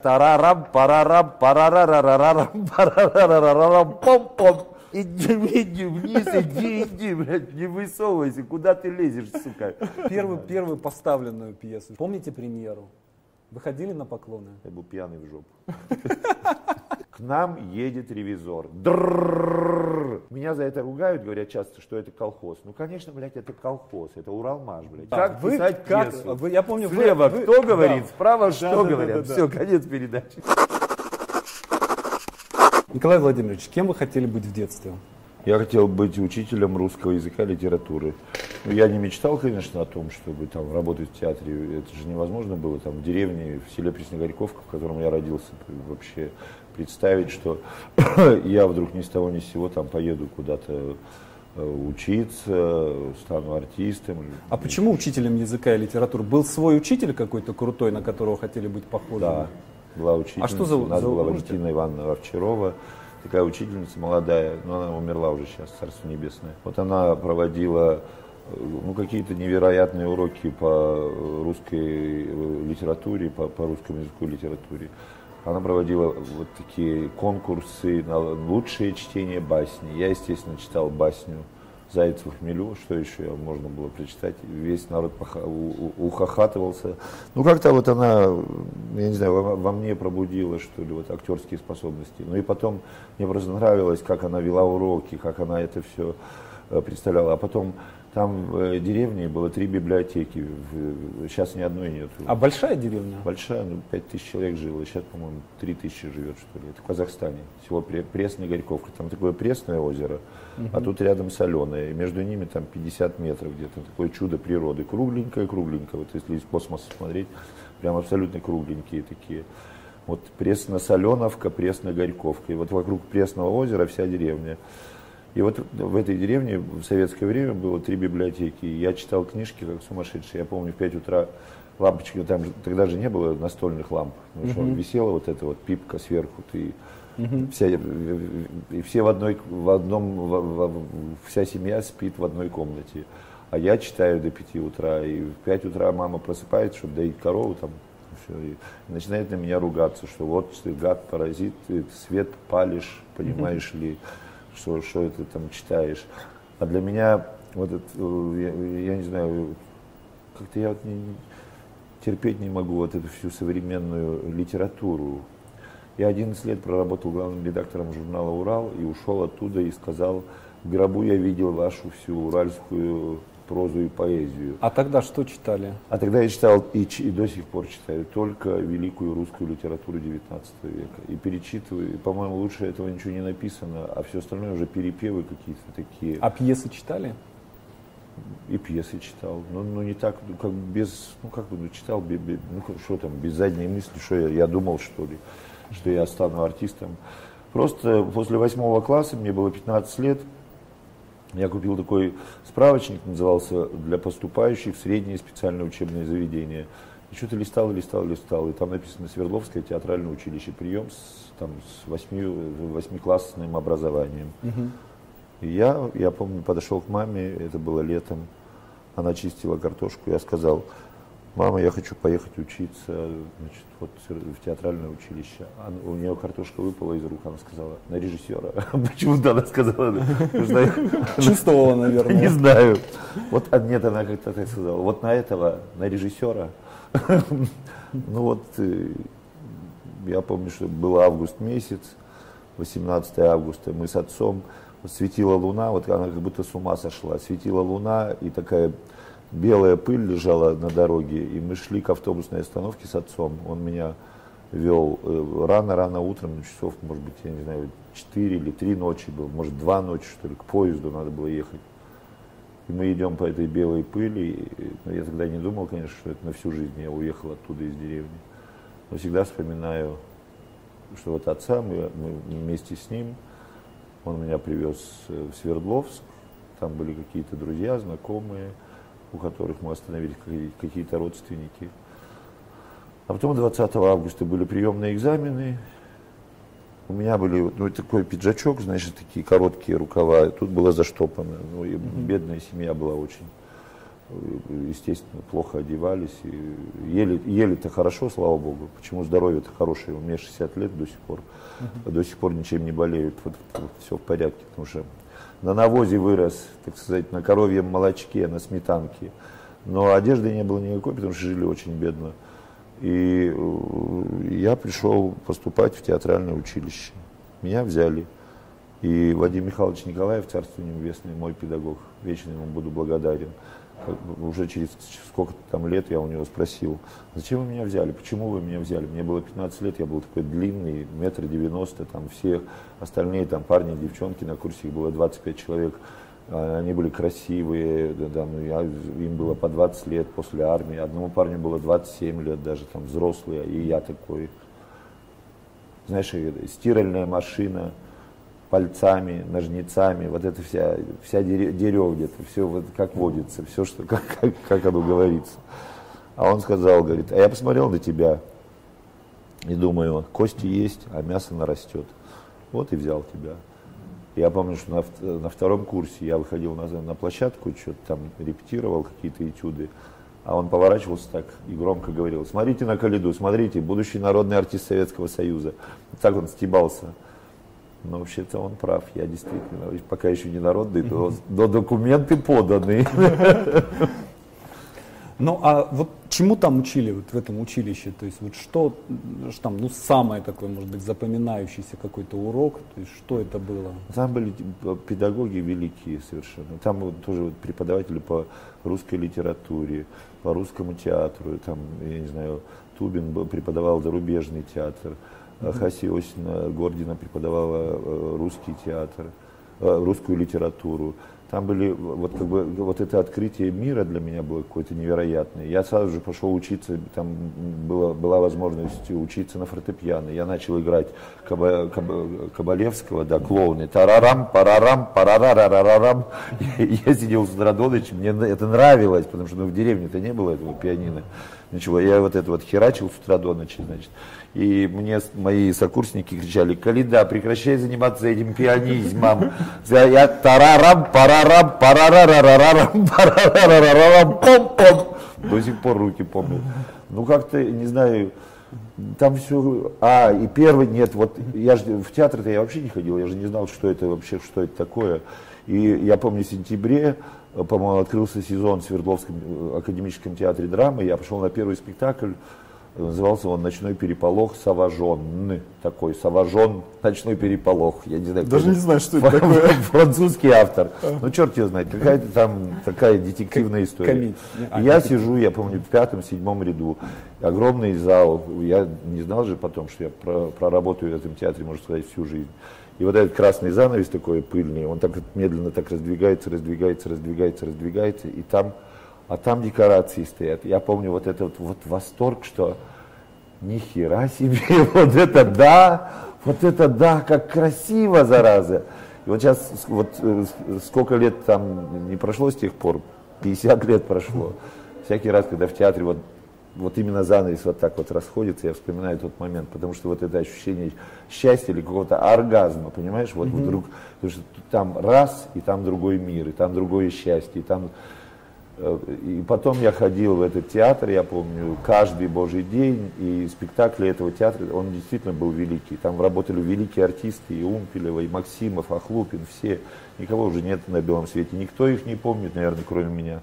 Тарарам, парарам, парарарарарам, парарарарарам, пом-пом. Иди, иди вниз, иди, иди, блядь, не высовывайся, куда ты лезешь, сука. Первую, первую поставленную пьесу. Помните премьеру? Вы ходили на поклоны? Я был пьяный в жопу. К нам едет ревизор. Дррррррр. Меня за это ругают, говорят часто, что это колхоз. Ну, конечно, блядь, это колхоз, это Уралмаш, блядь. Как Вы как- пьесу? вы- я помню, вы- Слева вы- кто да. говорит, справа Да, что да, говорят. да, да. Все, конец передачи. Николай Владимирович, кем вы хотели быть в детстве? Я хотел быть учителем русского языка и литературы. Я не мечтал, конечно, о том, чтобы там работать в театре. Это же невозможно было там в деревне, в селе Пресногорьковка, в котором я родился, вообще представить, что я вдруг ни с того ни с сего там поеду куда-то э, учиться, стану артистом. А почему учителем языка и литературы? Был свой учитель какой-то крутой, на которого хотели быть похожим? Да, была учительница. А что за- У нас за- была? Валентина Ивановна Овчарова, такая учительница молодая, но она умерла уже сейчас, Царство Небесное. Вот она проводила э, ну, какие-то невероятные уроки по русской э, литературе, по, по русскому языку и литературе. Она проводила вот такие конкурсы на лучшее чтение басни. Я, естественно, читал басню Заяц в хмелю, что еще можно было прочитать. Весь народ ухахатывался. Ну, как-то вот она, я не знаю, во, во мне пробудила, что ли, вот актерские способности. Ну и потом мне просто нравилось, как она вела уроки, как она это все представляла. А потом там в э, деревне было три библиотеки, сейчас ни одной нет. А большая деревня? Большая, ну, пять тысяч человек жило, сейчас, по-моему, три тысячи живет, что ли. Это в Казахстане, Пре- Пресная Горьковка. Там такое пресное озеро, а тут рядом соленое. И между ними там 50 метров где-то. Такое чудо природы. Кругленькое-кругленькое. Вот если из космоса смотреть, прям абсолютно кругленькие такие. Вот Пресно-Соленовка, Пресно-Горьковка. И вот вокруг Пресного озера вся деревня. И вот в этой деревне в советское время было три библиотеки. Я читал книжки как сумасшедший. Я помню, в 5 утра лампочки, там тогда же не было настольных ламп. Ну, что, висела вот эта вот пипка сверху, ты вся, и все в одной, в одном, в- в- вся семья спит в одной комнате. А я читаю до 5 утра, и в 5 утра мама просыпается, чтобы доить корову, там, всё, и начинает на меня ругаться, что вот ты гад, паразит, ты свет палишь, понимаешь ли, что, что это там читаешь. А для меня, вот это, э, я, я не знаю, как-то я вот не, терпеть не могу вот эту всю современную литературу. Я 11 лет проработал главным редактором журнала «Урал» и ушел оттуда и сказал, в гробу я видел вашу всю уральскую прозу и поэзию. А тогда что читали? А тогда я читал и, и до сих пор читаю только великую русскую литературу XIX века. И перечитываю, и, по-моему, лучше этого ничего не написано, а все остальное уже перепевы какие-то такие. А пьесы читали? И пьесы читал. Ну, ну не так, ну, как без, ну как бы, ну, читал, бе- бе- ну что там, без задней мысли, что я, я думал, что ли, что я стану артистом. Просто после восьмого класса, мне было 15 лет, я купил такой справочник, назывался «Для поступающих в средние специальные учебные заведения». И что-то листал, листал, листал, и там написано «Свердловское театральное училище, прием с, там, с восьми, восьмиклассным образованием». И я, я помню, подошел к маме, это было летом, она чистила картошку, я сказал, мама, я хочу поехать учиться значит, вот, в театральное училище. Она- у нее картошка выпала из рук, она сказала, на режиссера. Почему-то она сказала, Чувствовала, не наверное. знаю. Вот а нет, она как-то так сказала. Вот на этого, на режиссера. Ну вот, э, я помню, что был август месяц, 18 августа, мы с отцом, светила луна, вот она как будто с ума сошла, светила луна, и такая белая пыль лежала на дороге, и мы шли к автобусной остановке с отцом, он меня вел э, рано-рано утром, ну, часов, может быть, я не знаю, 4 или 3 ночи было, может, 2 ночи, что ли, к поезду надо было ехать. И мы идем по этой белой пыли. и, ну, я тогда не думал, конечно, что это на всю жизнь я уехал оттуда из деревни. Но всегда вспоминаю, что вот отца, мы, мы вместе с ним, он меня привез э, в Свердловск, там были какие-то друзья, знакомые, у которых мы остановились, какие- какие-то родственники. А потом 20 августа были приемные экзамены. У меня были ну, такой пиджачок, значит, такие короткие рукава, тут было заштопано. Ну, и бедная семья была очень. естественно, плохо одевались. И ели, ели-то хорошо, слава богу. Почему здоровье-то хорошее? У меня 60 лет до сих пор. До сих пор ничем не болеют. Вот, вот, все в порядке. Потому что на навозе вырос, так сказать, на коровьем молочке, на сметанке. Но одежды не было никакой, потому что жили очень бедно. И э, я пришел поступать в театральное училище. Меня взяли. И Вадим Михайлович Николаев, Царство Небесное, мой педагог, вечно ему буду благодарен. Уже через сколько там лет я у него спросил, зачем вы меня взяли, почему вы меня взяли? Мне было 15 лет, я был такой длинный, метр девяносто, там все остальные там парни, девчонки на курсе, их было 25 человек, а, они были красивые, да, ну, я, им было по 20 лет после армии, одному парню было 27 лет, даже там взрослые, и я такой, знаешь, стиральная машина, пальцами, ножницами, вот это вся, вся дерево где-то, все вот как водится, все, что, как, как, как оно говорится. А он сказал, говорит, а я посмотрел на тебя и думаю, кости есть, а мясо нарастет. Вот и взял тебя. Я помню, что на, на втором курсе я выходил на, на площадку, что-то там репетировал, какие-то этюды, а он поворачивался так и громко говорил, смотрите на Калиду, смотрите, будущий народный артист Советского Союза. Так он стебался. Но вообще-то он прав, я действительно, пока еще не народный, но, но документы поданы. Ну, а вот чему там учили вот в этом училище? То есть вот что, что там, ну, самое такое, может быть, запоминающийся какой-то урок? То есть что это было? Там были педагоги великие совершенно. Там вот тоже вот преподаватели по русской литературе, по русскому театру. Там, я не знаю, Тубин преподавал зарубежный театр. Хася Иосифовна Гордина преподавала э, русский театр, э, русскую литературу. Там были, вот как бы, вот это открытие мира для меня было какое-то невероятное. Я сразу же пошел учиться, там было, была возможность учиться на фортепиано. Я начал играть Каба, Каба, Кабалевского, да, клоуны. Тарарам, парарам, парарарарарам. Я сидел с Радоновичем, мне это нравилось, потому что ну, в деревне-то не было этого пианино. Ничего, я вот это вот херачил с утра до ночи, значит. И мне мои сокурсники кричали, Калида, прекращай заниматься этим пианизмом. Я тарарам, парарам, парарарарарам, парарарарарам, пом-пом. До сих пор руки помню. Ну как-то, не знаю, там все, а, и первый, нет, вот я же в театр-то я вообще не ходил, я же не знал, что это вообще, что это такое. И я помню, в сентябре, по-моему, открылся сезон в Свердловском э, академическом театре драмы, я пошел на первый спектакль, Назывался он «Ночной переполох Саважон». Такой Саважон «Ночной переполох». Я не знаю, Даже не знаю, что это такое. Французский автор. Ну, черт его знает, какая-то там такая детективная история. А, я сижу, я помню, в пятом-седьмом ряду. Огромный зал. Я не знал же потом, что я проработаю в этом театре, можно сказать, всю жизнь. И вот этот красный занавес такой пыльный, он так медленно так раздвигается, раздвигается, раздвигается, раздвигается, и там а там декорации стоят. Я помню вот этот вот восторг, что ни хера себе, вот это да, вот это да, как красиво, зараза. И вот сейчас, вот э, сколько лет там не прошло с тех пор, 50 лет прошло. Всякий раз, когда в театре вот, вот именно занавес вот так вот расходится, я вспоминаю тот момент, потому что вот это ощущение счастья или какого-то оргазма, понимаешь, вот mm-hmm. вдруг, потому что там раз, и там другой мир, и там другое счастье, и там Э, и потом я ходил в этот театр, я помню, каждый божий день, и спектакли этого театра, он действительно был великий. Там работали великие артисты, и Умпелева, и Максимов, Ахлупин, все. Никого уже нет на белом свете, никто их не помнит, наверное, кроме меня.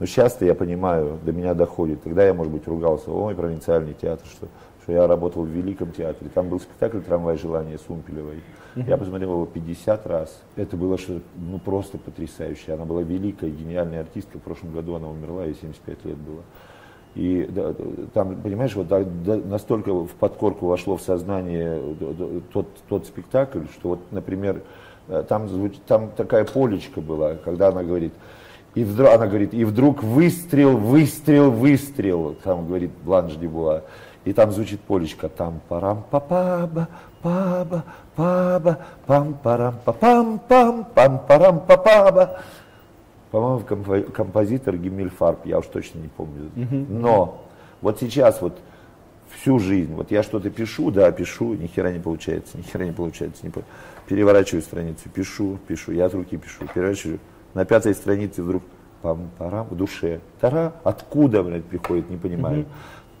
Но часто я понимаю, до меня доходит. Тогда я, может быть, ругался, ой, провинциальный театр, что что я работал в Великом театре. Там был спектакль «Трамвай желания» с Умпелевой. Я посмотрел его 50 раз. Это было что ну, просто потрясающе. Она была великая, гениальная артистка. В прошлом году она умерла, ей 75 лет было. И да, там, понимаешь, вот да, да, настолько в подкорку вошло в сознание тот, тот спектакль, что вот, например, э, там, там такая полечка была, когда она говорит, и вдруг, она говорит, и вдруг выстрел, выстрел, выстрел, там говорит Бланш Дебуа. И там звучит полечка там парам па паба паба паба пам парам па пам пам пам парам па паба По-моему, композитор Гиммельфарб, я уж точно не помню. Но вот сейчас вот всю жизнь, вот я что-то пишу, да, пишу, ни хера не получается, ни хера не получается, не переворачиваю страницу, пишу, пишу, я от руки пишу, переворачиваю, на пятой странице вдруг пам-парам в душе. Тара, откуда, блядь, приходит, не понимаю.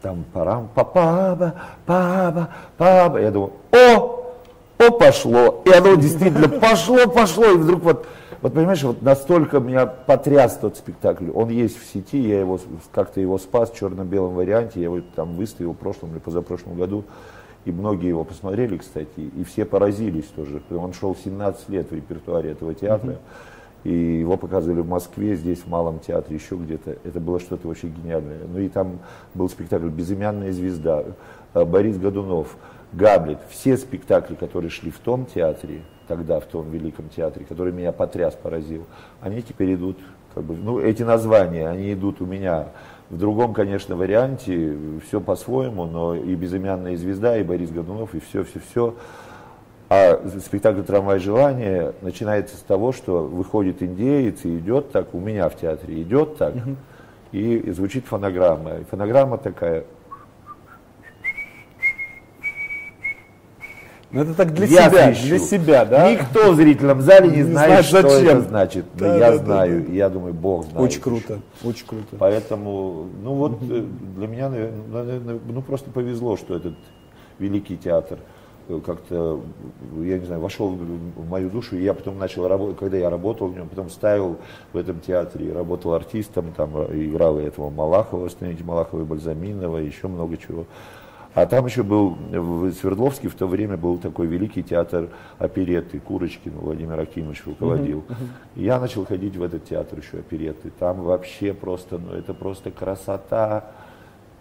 Там парам, папаба, паба, паба. Я думаю, о, о, пошло. И оно действительно пошло, пошло. И вдруг вот, вот понимаешь, вот настолько меня потряс тот спектакль. Он есть в сети, я его как-то его спас в черно-белом варианте. Я его там выставил в прошлом или позапрошлом году. И многие его посмотрели, кстати, и все поразились тоже. Он шел 17 лет в репертуаре этого театра. И его показывали в Москве, здесь в Малом театре, еще где-то. Это было что-то вообще гениальное. Ну и там был спектакль «Безымянная звезда», э, Борис Годунов, Гамлет. Все спектакли, которые шли в том театре, тогда в том великом театре, который меня потряс, поразил, они теперь идут, как бы, ну эти названия, они идут у меня в другом, конечно, варианте, все по-своему, но и «Безымянная звезда», и Борис Годунов, и все-все-все. А спектакль «Трамвай желания» начинается с того, что выходит индеец и идет так, у меня в театре идет так, угу. и звучит фонограмма. И фонограмма такая. Ну это так для я себя, свищу. для себя, да? Никто в зрительном зале не, не знает, что зачем. это значит. Но да, я да, знаю, да. я думаю, Бог знает. Очень круто, еще. очень круто. Поэтому, ну вот угу. для меня, наверное, ну просто повезло, что этот великий театр как-то, я не знаю, вошел в мою душу, и я потом начал работать, когда я работал в нем, потом ставил в этом театре, работал артистом, там играл и этого Малахова, становите Малахова и Бальзаминова, еще много чего. А там еще был, в Свердловске в то время был такой великий театр оперетты, Курочкин Владимир Акимович руководил. Uh-huh, uh-huh. Я начал ходить в этот театр еще оперетты. Там вообще просто, ну это просто красота,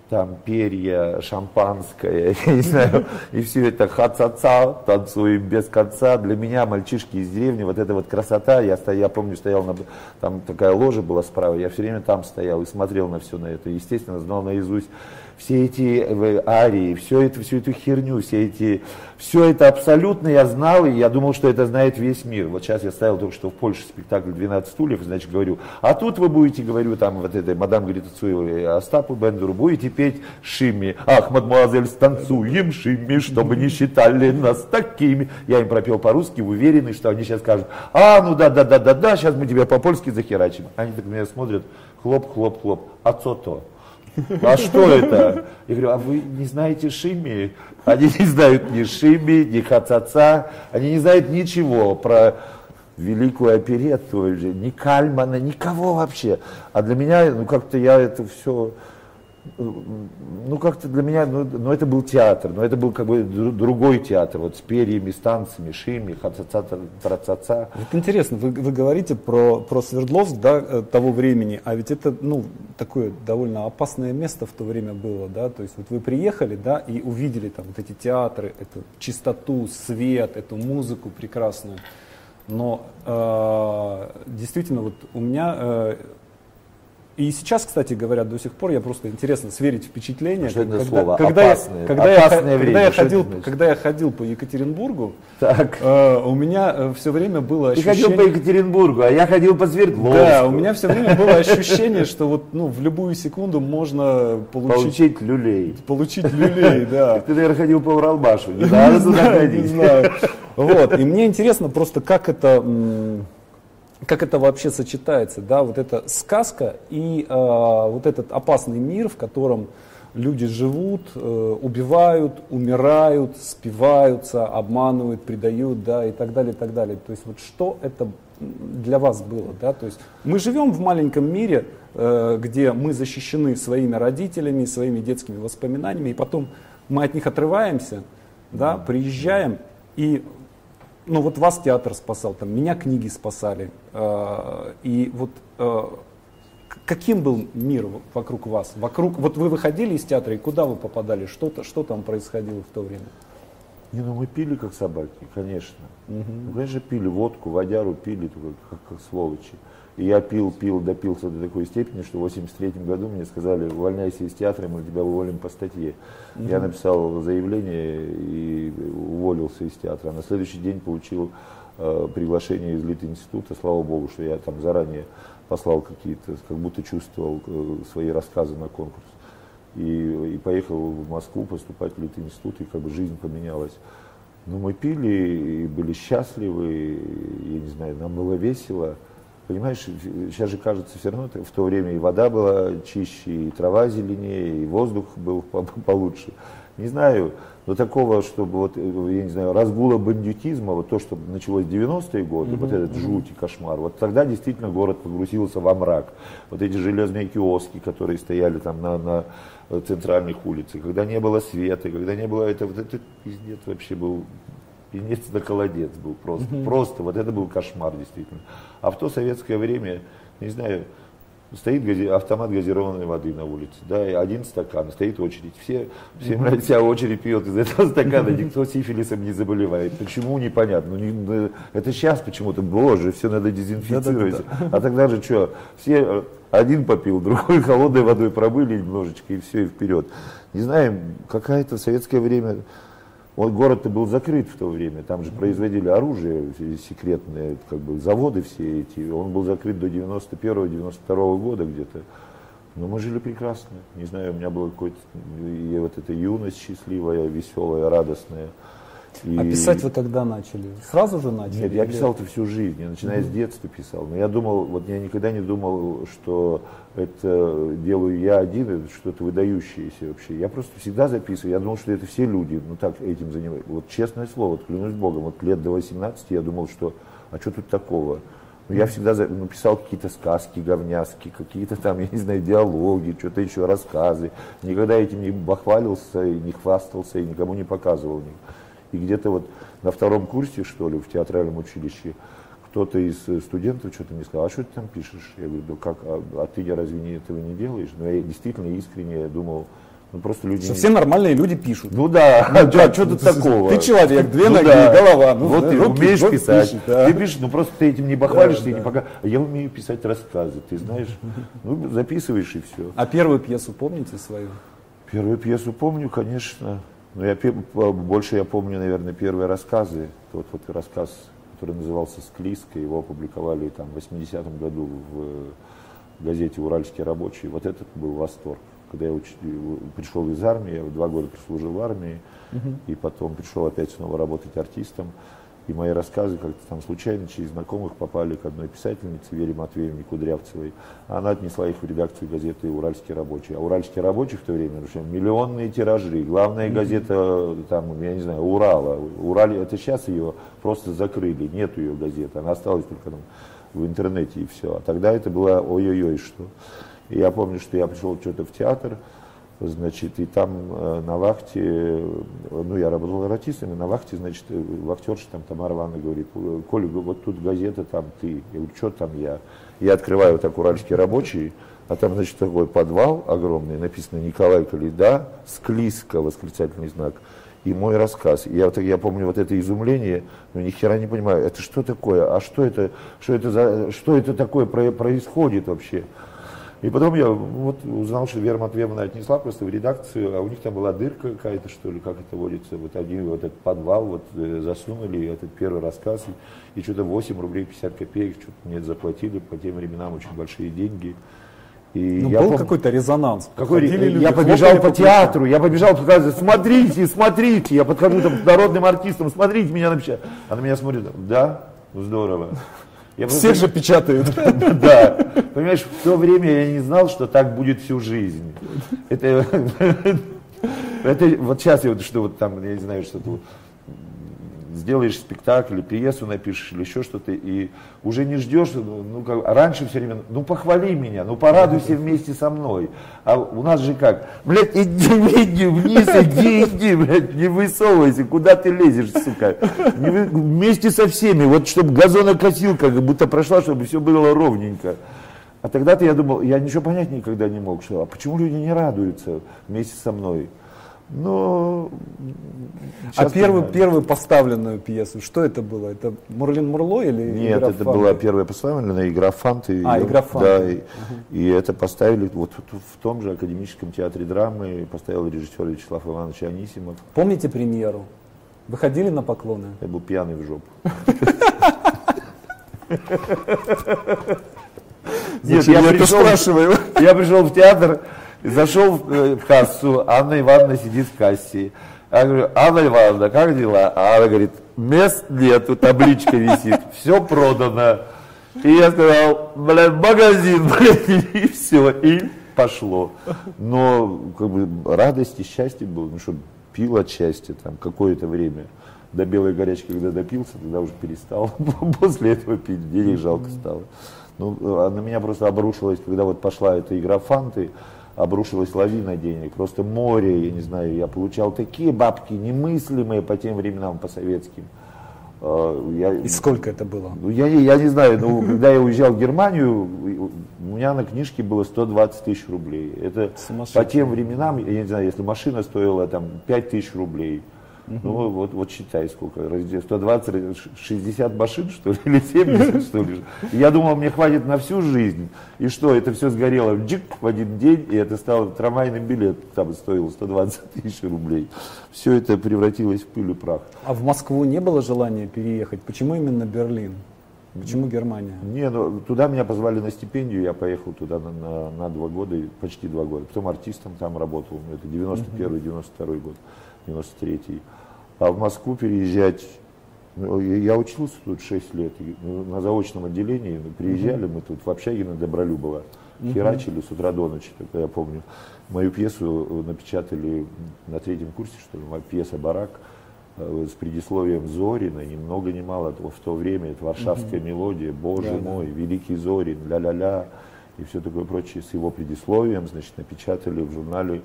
там перья, шампанское, я не знаю, и все это ха-ца-ца, танцуем без конца. Для меня, мальчишки из деревни, вот эта вот красота, я, стоял, я помню, стоял, на, там такая ложа была справа, я все время там стоял и смотрел на все на это, естественно, знал наизусть все эти э, арии, все это, всю эту херню, все эти, все это абсолютно я знал, и я думал, что это знает весь мир. Вот сейчас я ставил только что в Польше спектакль «12 стульев», значит, говорю, а тут вы будете, говорю, там, вот этой мадам Грицацуевой Остапу Бендеру, будете петь «Шимми». Ах, мадемуазель, станцуем «Шимми», чтобы не считали нас такими. Я им пропел по-русски, уверенный, что они сейчас скажут, а, ну да-да-да-да-да, сейчас мы тебя по-польски захерачим. Они так меня смотрят, хлоп-хлоп-хлоп, а то? А что это? Я говорю, а вы не знаете Шимми? Они не знают ни Шими, ни Хацаца, они не знают ничего про великую оперетту, ни Кальмана, никого вообще. А для меня, ну как-то я это все ну как-то для меня, ну, ну это был театр, но это был как бы другой театр, вот с перьями, станциями, шими, хаца траца Вот интересно, вы, вы говорите про, про Свердловск, да, э, того времени, а ведь это, ну, такое довольно опасное место в то время было, да, то есть вот вы приехали, да, и увидели там вот эти театры, эту чистоту, свет, эту музыку прекрасную, но э, действительно вот у меня э, и сейчас, кстати говоря, до сих пор я просто интересно сверить впечатления. Что когда, слово? Когда опасное, я, когда опасное я, время. Когда я, ходил, когда я ходил по Екатеринбургу, так. Э, у меня э, все время было ощущение... Ты ходил по Екатеринбургу, а я ходил по Свердловску. Да, у меня все время было ощущение, что вот ну, в любую секунду можно получить... Получить люлей. Получить люлей, да. Ты, наверное, ходил по Уралбашу, не надо туда ходить. Вот, и мне интересно просто, как это как это вообще сочетается, да, вот эта сказка и э, вот этот опасный мир, в котором люди живут, э, убивают, умирают, спиваются, обманывают, предают, да, и так далее, и так далее. То есть вот что это для вас было, да, то есть мы живем в маленьком мире, э, где мы защищены своими родителями, своими детскими воспоминаниями, и потом мы от них отрываемся, да, приезжаем, и ну вот вас театр спасал, там меня книги спасали. Э, и вот э, каким был мир вокруг вас? Вокруг, вот вы выходили из театра, и куда вы попадали? Что-то, что там происходило в то время? Не, ну мы пили как собаки, конечно. Угу. Ну, конечно, пили водку, водяру пили, как, как сволочи. И я пил, пил, допился до такой степени, что в 83 году мне сказали, увольняйся из театра, мы тебя уволим по статье. Угу. Я написал заявление и уволился из театра. На следующий день получил э, приглашение из Литинститута, слава богу, что я там заранее послал какие-то, как будто чувствовал э, свои рассказы на конкурс. И, и поехал в Москву поступать в Литинститут, и как бы жизнь поменялась. Но мы пили и были счастливы, и, я не знаю, нам было весело. Понимаешь, сейчас же кажется все равно, в то время и вода была чище, и трава зеленее, и воздух был получше. Не знаю, но такого, чтобы вот, я не знаю, разгула бандитизма, вот то, что началось в 90-е годы, mm-hmm. вот этот жуть и кошмар, вот тогда действительно город погрузился во мрак. Вот эти железные киоски, которые стояли там на, на центральных улицах, когда не было света, когда не было этого, вот это пиздец вообще был Пенец на холодец был просто. Угу. Просто, вот это был кошмар действительно. А в то советское время, не знаю, стоит гази, автомат газированной воды на улице, да, и один стакан, стоит очередь. Все, все mm вся очередь пьет из этого стакана, никто сифилисом не заболевает. Почему, непонятно. Ну, не, это сейчас почему-то, боже, все надо дезинфицировать. А тогда же что, все э, один попил, другой холодной водой пробыли немножечко, и все, и вперед. Не знаю, какая-то в советское время вот город-то был закрыт в то время, там же производили оружие, секретные как бы, заводы все эти. Он был закрыт до 91-92 года где-то. Но мы жили прекрасно. Не знаю, у меня была какой-то вот эта юность счастливая, веселая, радостная. И... А писать вы когда начали? Сразу же начали? Нет, я писал это всю жизнь, я начиная mm-hmm. с детства писал. Но я думал, вот я никогда не думал, что это делаю я один, это что-то выдающееся вообще. Я просто всегда записываю, я думал, что это все люди, ну так этим занимаются. Вот честное слово, клянусь Богом, вот лет до 18 я думал, что, а что тут такого? Ну, я всегда написал какие-то сказки говняски, какие-то там, я не знаю, диалоги, что-то еще, рассказы. Никогда этим не бахвалился, и не хвастался, и никому не показывал. И где-то вот на втором курсе, что ли, в театральном училище, кто-то из студентов что-то мне сказал, а что ты там пишешь? Я говорю, да как, а, а ты разве не, этого не делаешь? Но я действительно искренне думал, ну просто люди... Что все нормальные люди пишут. Ну да, ну, а, что тут такого? Ты человек, две ну, ноги, да. голова. Ну, вот да, ты руки, умеешь писать. Пишет, да. Ты пишешь, ну просто ты этим не похвалишься, да, да. не пока. Я умею писать рассказы, ты знаешь. Ну, записываешь и все. А первую пьесу помните свою? Первую пьесу помню, конечно. Но я больше я помню, наверное, первые рассказы. Тот вот рассказ, который назывался «Склизко», его опубликовали там в 80-м году в газете «Уральский рабочий». Вот этот был восторг. Когда я уч... пришел из армии, я два года прослужил в армии, угу. и потом пришел опять снова работать артистом. И мои рассказы как-то там случайно через знакомых попали к одной писательнице, Вере Матвеевне Кудрявцевой. Она отнесла их в редакцию газеты «Уральский рабочий». А «Уральский рабочий» в то время, ну, миллионные тиражи. Главная газета, там, я не знаю, Урала. Ураль, это сейчас ее просто закрыли, нет ее газеты. Она осталась только там в интернете и все. А тогда это было ой-ой-ой что. И я помню, что я пришел что-то в театр, Значит, и там э, на вахте, э, ну, я работал артистом, и на вахте, значит, э, вахтерша там Тамара Ивановна говорит, Коля, вот тут газета, там ты. Я говорю, что там я? Я открываю вот так уральский рабочий, а там, значит, такой подвал огромный, написано Николай Калида, склизко, восклицательный знак, и мой рассказ. Я, я помню вот это изумление, но ни хера не понимаю, это что такое, а что это, что это, за, что это такое происходит вообще? И потом я вот узнал, что Вера Матвеевна отнесла просто в редакцию, а у них там была дырка какая-то, что ли, как это водится. Вот они вот этот подвал вот э, засунули, этот первый рассказ, и, и что-то 8 рублей 50 копеек что-то мне заплатили, по тем временам очень большие деньги. И ну, я был пом... какой-то резонанс. Какой? Люди, я побежал по театру, я побежал показывать, смотрите, смотрите, я подхожу там к народным артистам, смотрите меня на печать. Она меня смотрит, да, здорово. Я Все же печатают. Да. Понимаешь, в то время я не знал, что так будет всю жизнь. Это, это вот сейчас я вот что вот там, я не знаю, что-то сделаешь спектакль, пьесу напишешь или еще что-то, и уже не ждешь, ну, как, раньше все время, ну похвали меня, ну порадуйся вместе со мной. А у нас же как, блядь, иди, иди вниз, иди, иди, блядь, не высовывайся, куда ты лезешь, сука. Не, вместе со всеми, вот чтобы газонокосилка как будто прошла, чтобы все было ровненько. А тогда-то я думал, я ничего понять никогда не мог, что, а почему люди не радуются вместе со мной? Но... А первую, первую поставленную пьесу, что это было? Это Мурлин Мурло или Нет, это Фанты? была первая поставленная игра Фанты. А, игра Фанты. Да, и, угу. и это поставили вот в том же академическом театре драмы, поставил режиссер Вячеслав Иванович Анисимов. Помните премьеру? Выходили на поклоны? Я был пьяный в жопу. Нет, я пришел, спрашиваю. Я пришел в театр, Зашел э, в кассу, Анна Ивановна сидит в кассе. Я говорю, Анна Ивановна, как дела? А она говорит, мест нету, табличка висит, все продано. И я сказал, блядь, магазин, блядь, и все, и пошло. Но как бы радость и счастье было, ну что, пил от счастья там какое-то время. До белой горячки, когда допился, тогда уже перестал. После этого пить, денег жалко стало. Ну, а на меня просто обрушилось, когда вот пошла эта игра фанты, обрушилась лавина денег, просто море, я не знаю, я получал такие бабки немыслимые по тем временам, по советским. А, я, И сколько это было? Ну, я, я не знаю, но когда я уезжал в Германию, у меня на книжке было 120 тысяч рублей. Это по тем временам, я не знаю, если машина стоила там 5 тысяч рублей, ну вот, вот считай сколько, 120, 60 машин что ли, или 70 что ли. Я думал, мне хватит на всю жизнь. И что, это все сгорело джик в один день, и это стало трамвайный билет, там стоил 120 тысяч рублей. Все это превратилось в пыль и прах. А в Москву не было желания переехать? Почему именно Берлин? Почему Германия? Не, ну туда меня позвали на стипендию, я поехал туда на, на, на два года, почти два года. Потом артистом там работал, это 91-92 год, 93-й. А в Москву переезжать, ну, я учился тут 6 лет, ну, на заочном отделении, ну, приезжали мы тут в общаге на Добролюбово, херачили с утра до ночи, как я помню. Мою пьесу напечатали на третьем курсе, что ли, моя пьеса «Барак», э, с предисловием Зорина, ни много ни мало, в то время это варшавская мелодия, боже да, мой, да. великий Зорин, ля-ля-ля, и все такое прочее, с его предисловием, значит, напечатали в журнале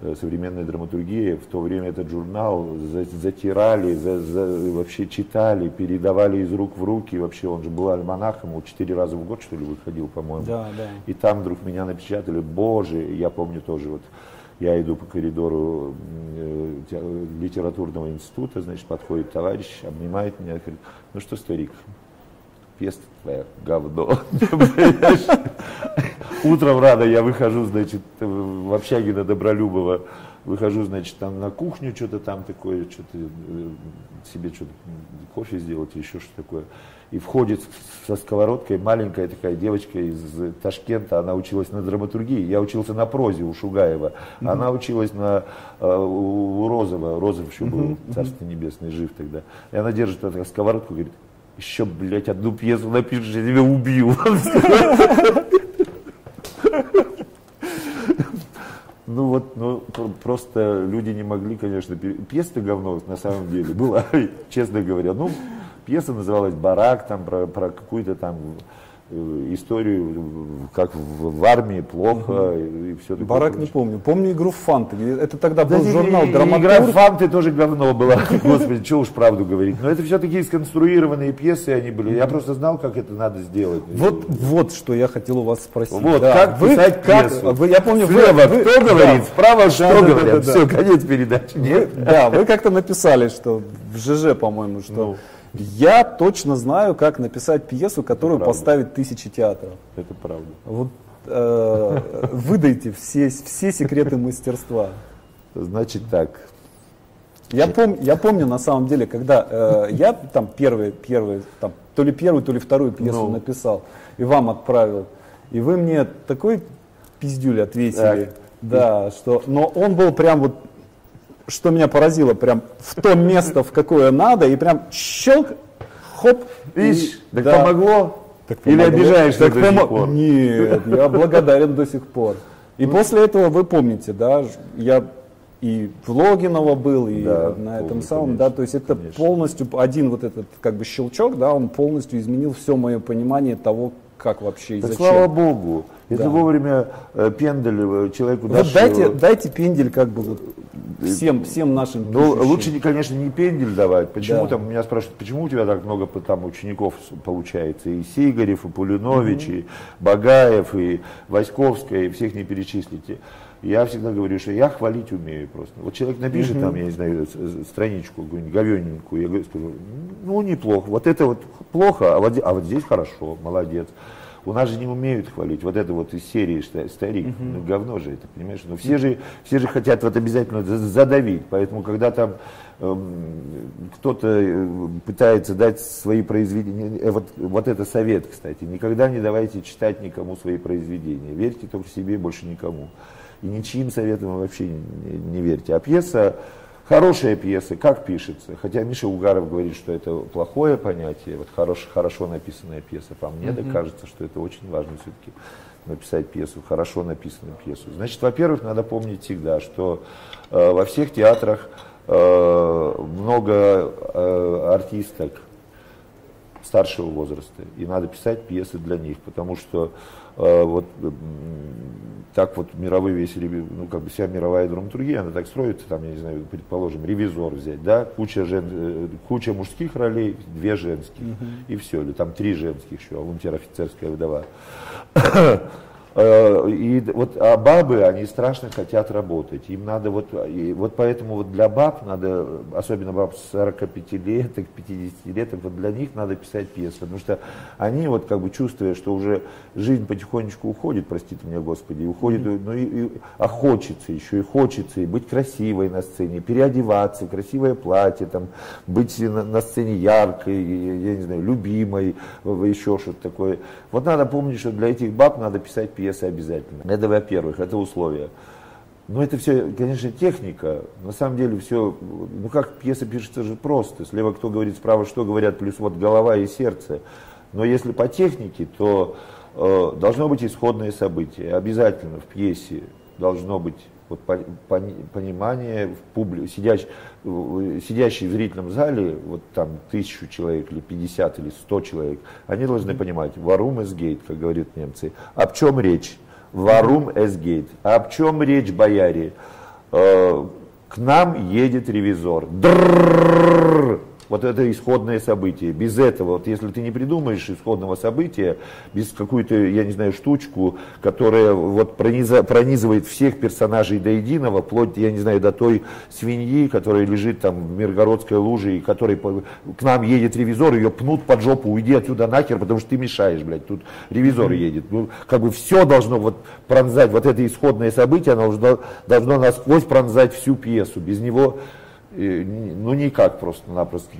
Э, современная драматургия, в то время этот журнал затирали, за, за, вообще читали, передавали из рук в руки, вообще он же был альманахом, он четыре раза в год что ли выходил, по-моему. Да, да. И там вдруг меня напечатали, боже, я помню тоже вот, я иду по коридору э, литературного института, значит, подходит товарищ, обнимает меня, говорит, ну что, старик, пьеса твоя говно. Утром рано я выхожу, значит, в общаге на Добролюбова, выхожу, значит, там на кухню что-то там такое, что-то э, себе что-то кофе сделать, еще что-то такое. И входит со сковородкой маленькая такая девочка из Ташкента, она училась на драматургии. Я учился на прозе у Шугаева. Mm-hmm. Она училась на, э, у Розова. Розов еще был, mm-hmm. царство небесное, жив тогда. И она держит эту сковородку и говорит, еще, блядь, одну пьесу напишешь, я тебя убью. Ну вот, ну просто люди не могли, конечно, пьеса говно на самом деле была, честно говоря. Ну, пьеса называлась «Барак», там про, про какую-то там историю, как в, в армии плохо угу. и, все такое. Барак не помню. Помню игру в фанты. Это тогда был да, журнал Драматург. Игра в фанты тоже говно была. Господи, что уж правду говорить. Но это все такие сконструированные пьесы они были. Я просто знал, как это надо сделать. Вот, вот что я хотел у вас спросить. Вот, да. как вы, писать как, пьесу. Вы, я помню, Слева вы, кто да, говорит, да. справа что да, говорят. Да, да, все, конец передачи. Нет? Да, вы как-то написали, что в ЖЖ, по-моему, что... Ну я точно знаю, как написать пьесу, которую поставить тысячи театров. Это правда. Вот э, выдайте все, все секреты мастерства. Значит так. Я, пом, я помню на самом деле, когда э, я там первый, первый, там, то ли первую, то ли вторую пьесу ну. написал и вам отправил, и вы мне такой пиздюль ответили, так. да, что, но он был прям вот что меня поразило, прям в то место, в какое надо, и прям щелк, хоп. Видишь, и, так да. помогло? Так Или помогло. обижаешься так до пом... сих пор? Нет, я благодарен до сих пор. И ну, после этого вы помните, да, я и в Логиново был, и да, на этом самом, конечно, да, то есть это конечно. полностью один вот этот как бы щелчок, да, он полностью изменил все мое понимание того, как вообще и да зачем. Слава Богу, если да. вовремя э, пендель человеку вот дайте, дайте пендель как бы вот всем, всем нашим Ну, лучше, конечно, не пендель давать. Почему да. там, меня спрашивают, почему у тебя так много там учеников получается? И Сигарев, и Пулинович, mm-hmm. и Багаев, и Васьковская, и всех не перечислите. Я всегда говорю, что я хвалить умею просто. Вот человек напишет mm-hmm. там, я не знаю, страничку какую-нибудь говененькую, я скажу, ну, неплохо. Вот это вот плохо, а вот, а вот здесь хорошо, молодец. У нас же не умеют хвалить. Вот это вот из серии старик, угу. ну, говно же это, понимаешь? Но все же, все же хотят вот обязательно задавить. Поэтому, когда там эм, кто-то э, пытается дать свои произведения, э, вот, вот это совет, кстати, никогда не давайте читать никому свои произведения. Верьте только себе, больше никому. И ничьим советам вообще не, не верьте. А пьеса, Хорошая пьеса, как пишется? Хотя Миша Угаров говорит, что это плохое понятие, вот хорош, хорошо написанная пьеса. По мне, mm-hmm. да кажется, что это очень важно все-таки написать пьесу, хорошо написанную пьесу. Значит, во-первых, надо помнить всегда, что э, во всех театрах э, много э, артисток старшего возраста, и надо писать пьесы для них, потому что вот так вот мировой весь, ну как бы вся мировая драматургия, она так строится, там, я не знаю, предположим, ревизор взять, да, куча, жен, э, куча мужских ролей, две женских, uh-huh. и все, или там три женских еще, а унтер-офицерская вдова. Э, и вот, а бабы, они страшно хотят работать. Им надо вот, и вот поэтому вот для баб надо, особенно баб 45-леток, 50-леток, вот для них надо писать пьесы. Потому что они вот как бы чувствуя, что уже жизнь потихонечку уходит, простите меня, Господи, уходит, mm-hmm. ну и, и, а хочется еще, и хочется, и быть красивой на сцене, переодеваться, красивое платье, там, быть на, на сцене яркой, я не знаю, любимой, еще что-то такое. Вот надо помнить, что для этих баб надо писать пьесы пьесы обязательно. Это во-первых, это условие. Но это все, конечно, техника. На самом деле все, ну как пьеса пишется же просто. Слева кто говорит, справа что говорят, плюс вот голова и сердце. Но если по технике, то э, должно быть исходное событие. Обязательно в пьесе должно быть вот, по, по, понимание в публи, сидящий, сидящий в зрительном зале, вот там тысячу человек или 50 или 100 человек, они должны понимать, варум эс гейт, как говорят немцы. Об чем речь? Варум эс гейт. Об чем речь, бояре? Э, к нам едет ревизор. Дрррррр вот это исходное событие. Без этого, вот если ты не придумаешь исходного события, без какую-то, я не знаю, штучку, которая вот прониза, пронизывает всех персонажей до единого, вплоть, я не знаю, до той свиньи, которая лежит там в Миргородской луже, и которой к нам едет ревизор, ее пнут под жопу, уйди отсюда нахер, потому что ты мешаешь, блядь, тут ревизор едет. Ну, как бы все должно вот пронзать, вот это исходное событие, оно должно, должно насквозь пронзать всю пьесу. Без него ну никак просто-напросто.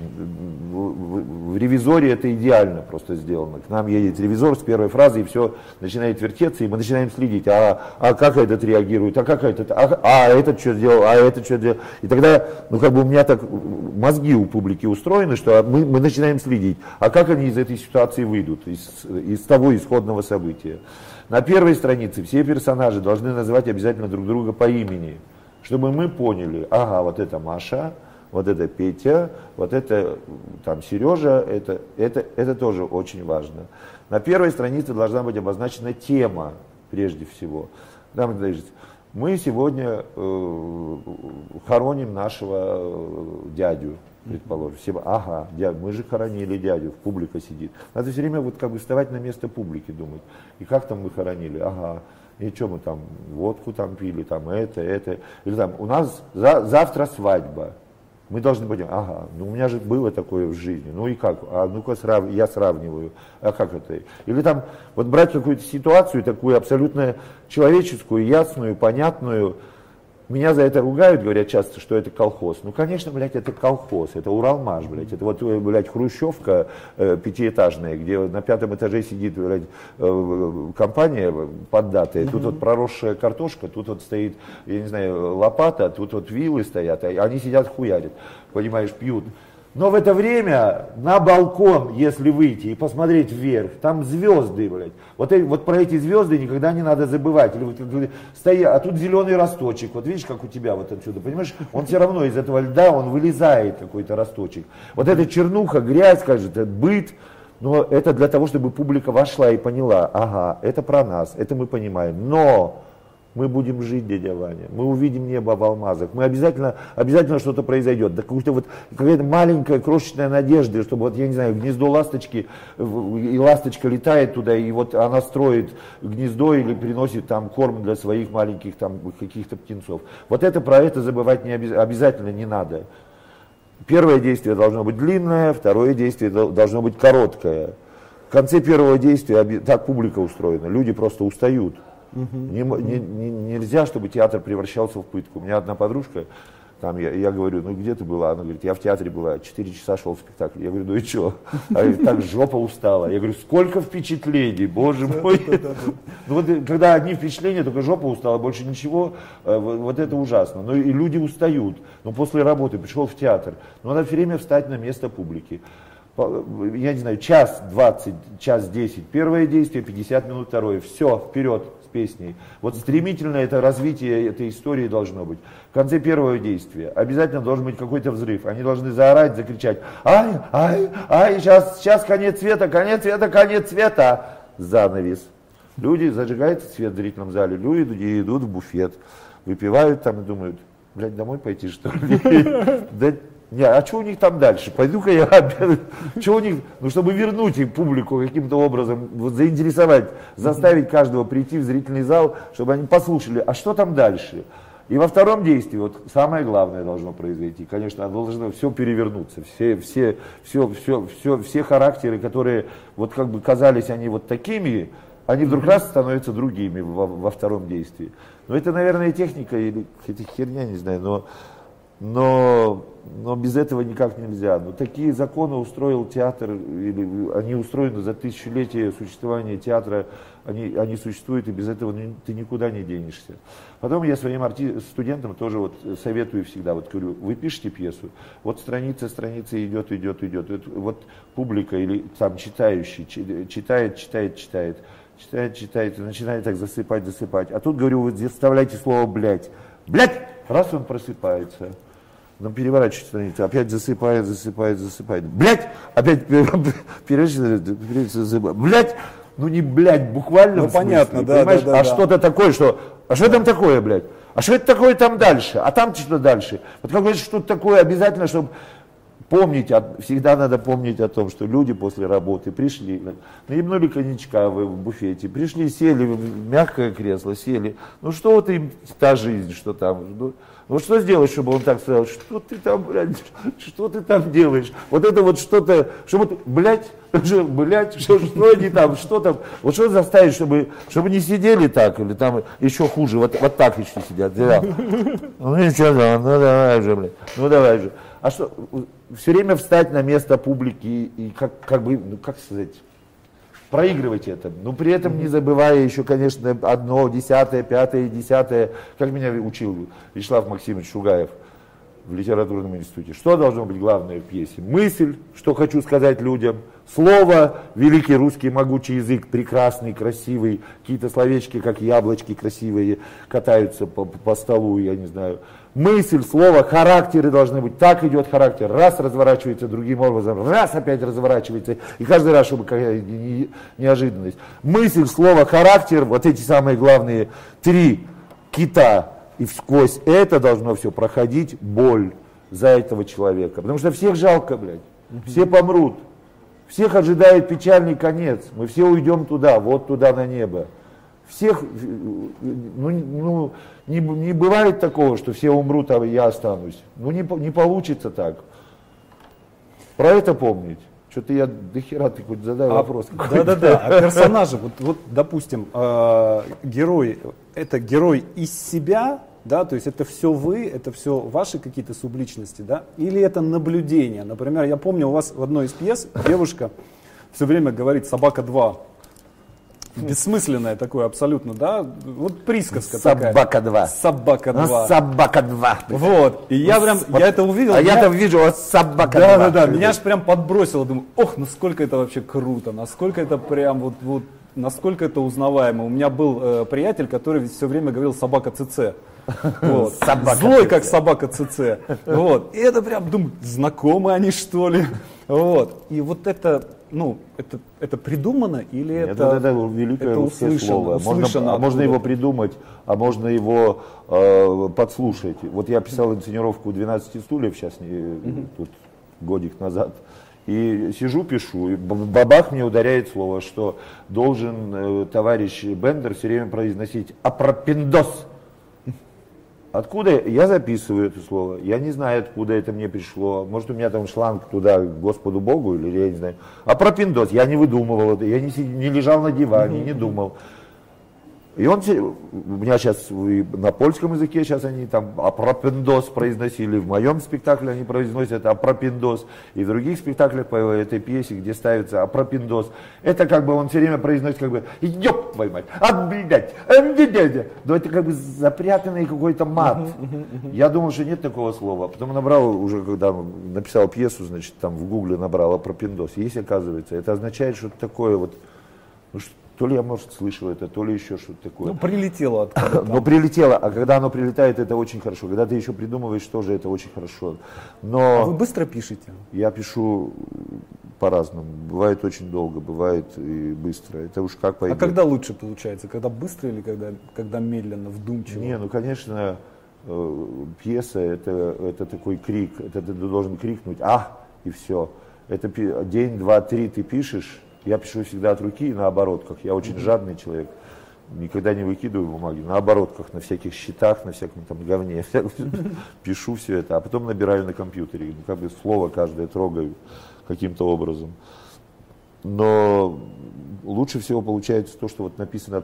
В ревизоре это идеально просто сделано. К нам едет ревизор с первой фразы, и все начинает вертеться, и мы начинаем следить, а, а как этот реагирует, а как этот, а, а этот что сделал, а этот что сделал. И тогда, ну как бы у меня так мозги у публики устроены, что мы, мы начинаем следить, а как они из этой ситуации выйдут, из, из того исходного события. На первой странице все персонажи должны называть обязательно друг друга по имени чтобы мы поняли, ага, вот это Маша, вот это Петя, вот это там Сережа, это, это, это тоже очень важно. На первой странице должна быть обозначена тема, прежде всего. Дамы и мы сегодня э, хороним нашего э, дядю, предположим. Все, ага, дядя, мы же хоронили дядю, публика сидит. Надо все время вот как бы вставать на место публики, думать. И как там мы хоронили? Ага, и что мы там, водку там пили, там это, это. Или там, у нас за, завтра свадьба. Мы должны понимать, ага, ну у меня же было такое в жизни, ну и как, а ну-ка срав, я сравниваю, а как это? Или там вот брать какую-то ситуацию такую абсолютно человеческую, ясную, понятную, меня за это ругают, говорят часто, что это колхоз. Ну, конечно, блядь, это колхоз, это Уралмаш, блядь. Это вот, э, блядь, хрущевка э, пятиэтажная, где на пятом этаже сидит, блядь, э, компания поддатая. Mm-hmm. Тут вот проросшая картошка, тут вот стоит, я не знаю, лопата, тут вот вилы стоят, а они сидят хуярят, понимаешь, пьют. Но в это время на балкон, если выйти и посмотреть вверх, там звезды, блядь. Вот, вот про эти звезды никогда не надо забывать. Или вот, стоя, а тут зеленый росточек, вот видишь, как у тебя вот отсюда, понимаешь? Он все равно из этого льда, он вылезает, какой-то росточек. Вот эта чернуха, грязь, скажет, быт, но это для того, чтобы публика вошла и поняла, ага, это про нас, это мы понимаем. Но мы будем жить, дядя Ваня, мы увидим небо в алмазах, мы обязательно, обязательно что-то произойдет. Да какая-то вот какая-то маленькая крошечная надежда, чтобы вот, я не знаю, гнездо ласточки, и ласточка летает туда, и вот она строит гнездо или приносит там корм для своих маленьких там каких-то птенцов. Вот это про это забывать не обязательно не надо. Первое действие должно быть длинное, второе действие должно быть короткое. В конце первого действия так публика устроена, люди просто устают. Не, не, не, нельзя, чтобы театр превращался в пытку. У меня одна подружка Там я, я говорю, ну где ты была? Она говорит, я в театре была, 4 часа шел спектакль. Я говорю, ну и что? Она говорит, так жопа устала. Я говорю, сколько впечатлений, боже мой. Ну вот когда одни впечатления, только жопа устала, больше ничего, э, вот это ужасно. Ну и люди устают. Ну после работы пришел в театр, ну надо все время встать на место публики я не знаю, час 20, час 10, первое действие, 50 минут второе, все, вперед песней. Вот стремительно это развитие этой истории должно быть. В конце первого действия обязательно должен быть какой-то взрыв. Они должны заорать, закричать, ай, ай, ай, сейчас, сейчас конец света, конец света, конец света. Занавес. Люди, зажигается свет в зрительном зале, люди идут в буфет, выпивают там и думают, блядь, домой пойти что ли? Не, а что у них там дальше? Пойду-ка я. Что у них? Ну, чтобы вернуть им публику каким-то образом, вот заинтересовать, заставить каждого прийти в зрительный зал, чтобы они послушали, а что там дальше? И во втором действии, вот самое главное должно произойти, конечно, должно все перевернуться, все, все, все, все, все, все характеры, которые вот как бы казались они вот такими, они вдруг раз становятся другими во, во втором действии. Но это, наверное, техника или какая-то херня, не знаю, но но, но без этого никак нельзя. Но такие законы устроил театр, или они устроены за тысячелетие существования театра, они, они существуют, и без этого ты никуда не денешься. Потом я своим арти- студентам тоже вот советую всегда, вот говорю, вы пишете пьесу, вот страница, страница идет, идет, идет, вот публика или там читающий читает, читает, читает, читает, читает, и начинает так засыпать, засыпать. А тут, говорю, вы вставляйте слово «блядь». «Блядь!» Раз он просыпается, он переворачивает страницу, опять засыпает, засыпает, засыпает. Блять! Опять переворачивает, засыпает. Блять! Ну не блять, буквально. Ну понятно, да, понимаешь? да, да. А да. что-то такое, что. А что там такое, блядь? А что это такое там дальше? А там что дальше? Вот какое-то что-то такое обязательно, чтобы помнить, всегда надо помнить о том, что люди после работы пришли, наебнули коньячка в, буфете, пришли, сели в мягкое кресло, сели. Ну что вот им та жизнь, что там. Ну, ну что сделать, чтобы он так сказал, что ты там, блядь, что ты там делаешь? Вот это вот что-то, чтобы, блядь, блядь, что, что они там, что там, вот что заставить, чтобы, чтобы не сидели так, или там еще хуже, вот, вот так еще сидят. Да. Ну ничего, ну давай же, блядь, ну давай же. А что, все время встать на место публики и как, как бы, ну как сказать, проигрывать это. Но при этом не забывая еще, конечно, одно, десятое, пятое, десятое, как меня учил Вячеслав Максимович Шугаев в литературном институте. Что должно быть главное в пьесе? Мысль, что хочу сказать людям, слово, великий русский могучий язык, прекрасный, красивый, какие-то словечки, как яблочки красивые, катаются по, по столу, я не знаю, мысль, слово, характеры должны быть. Так идет характер. Раз разворачивается другим образом, раз опять разворачивается. И каждый раз, чтобы какая неожиданность. Мысль, слово, характер, вот эти самые главные три кита. И сквозь это должно все проходить боль за этого человека. Потому что всех жалко, блядь. Все помрут. Всех ожидает печальный конец. Мы все уйдем туда, вот туда на небо. Всех, ну, ну не, не бывает такого, что все умрут, а я останусь. Ну не, не получится так. Про это помнить. Что-то я до хера ты хоть задай а, вопрос. Да-да-да, а персонажи, вот, вот допустим, э, герой, это герой из себя, да, то есть это все вы, это все ваши какие-то субличности, да, или это наблюдение. Например, я помню у вас в одной из пьес девушка все время говорит «собака 2», бессмысленное такое абсолютно, да, вот присказка Собака такая. 2. Собака 2. Собака 2. Вот, и я прям, вот, я это увидел. А я там вижу, вот собака да, 2. Да, да, да, меня аж прям подбросило, думаю, ох, насколько это вообще круто, насколько это прям вот, вот насколько это узнаваемо. У меня был э, приятель, который все время говорил собака ЦЦ. Вот. Собака Злой, как собака ЦЦ. Вот. И это прям, думаю, знакомы они что ли? Вот. И вот это ну, это, это придумано или Нет, это, это, это великое это русское слово. Можно, а можно его придумать, а можно его э, подслушать. Вот я писал инсценировку 12 стульев сейчас, не, угу. тут годик назад. И сижу, пишу, и бабах мне ударяет слово, что должен э, товарищ Бендер все время произносить «апропиндос». Откуда я записываю это слово? Я не знаю, откуда это мне пришло. Может, у меня там шланг туда, к Господу Богу, или я не знаю. А про пиндос я не выдумывал это, я не, не лежал на диване, не думал. И он, у меня сейчас на польском языке сейчас они там апропендос произносили, в моем спектакле они произносят апропендос, и в других спектаклях по этой пьесе, где ставится апропендос, это как бы он все время произносит как бы ёб твою мать, отблядать, но это как бы запрятанный какой-то мат. Я думал, что нет такого слова, потом набрал уже, когда написал пьесу, значит, там в гугле набрал апропендос, есть оказывается, это означает что-то такое вот, ну, то ли я, может, слышал это, то ли еще что-то такое. Ну, прилетело откуда Ну, прилетело, а когда оно прилетает, это очень хорошо. Когда ты еще придумываешь, тоже это очень хорошо. Но... А вы быстро пишете? Я пишу по-разному. Бывает очень долго, бывает и быстро. Это уж как пойдет. А когда лучше получается? Когда быстро или когда, когда медленно, вдумчиво? Не, ну, конечно, э, пьеса это, это такой крик. Это ты должен крикнуть «а!» и все. Это день, два, три ты пишешь, я пишу всегда от руки и на оборотках. Я очень жадный человек. Никогда не выкидываю бумаги. На оборотках, на всяких счетах, на всяком там говне. Пишу все это, а потом набираю на компьютере. Ну, как бы слово каждое трогаю каким-то образом. Но лучше всего получается то, что вот написано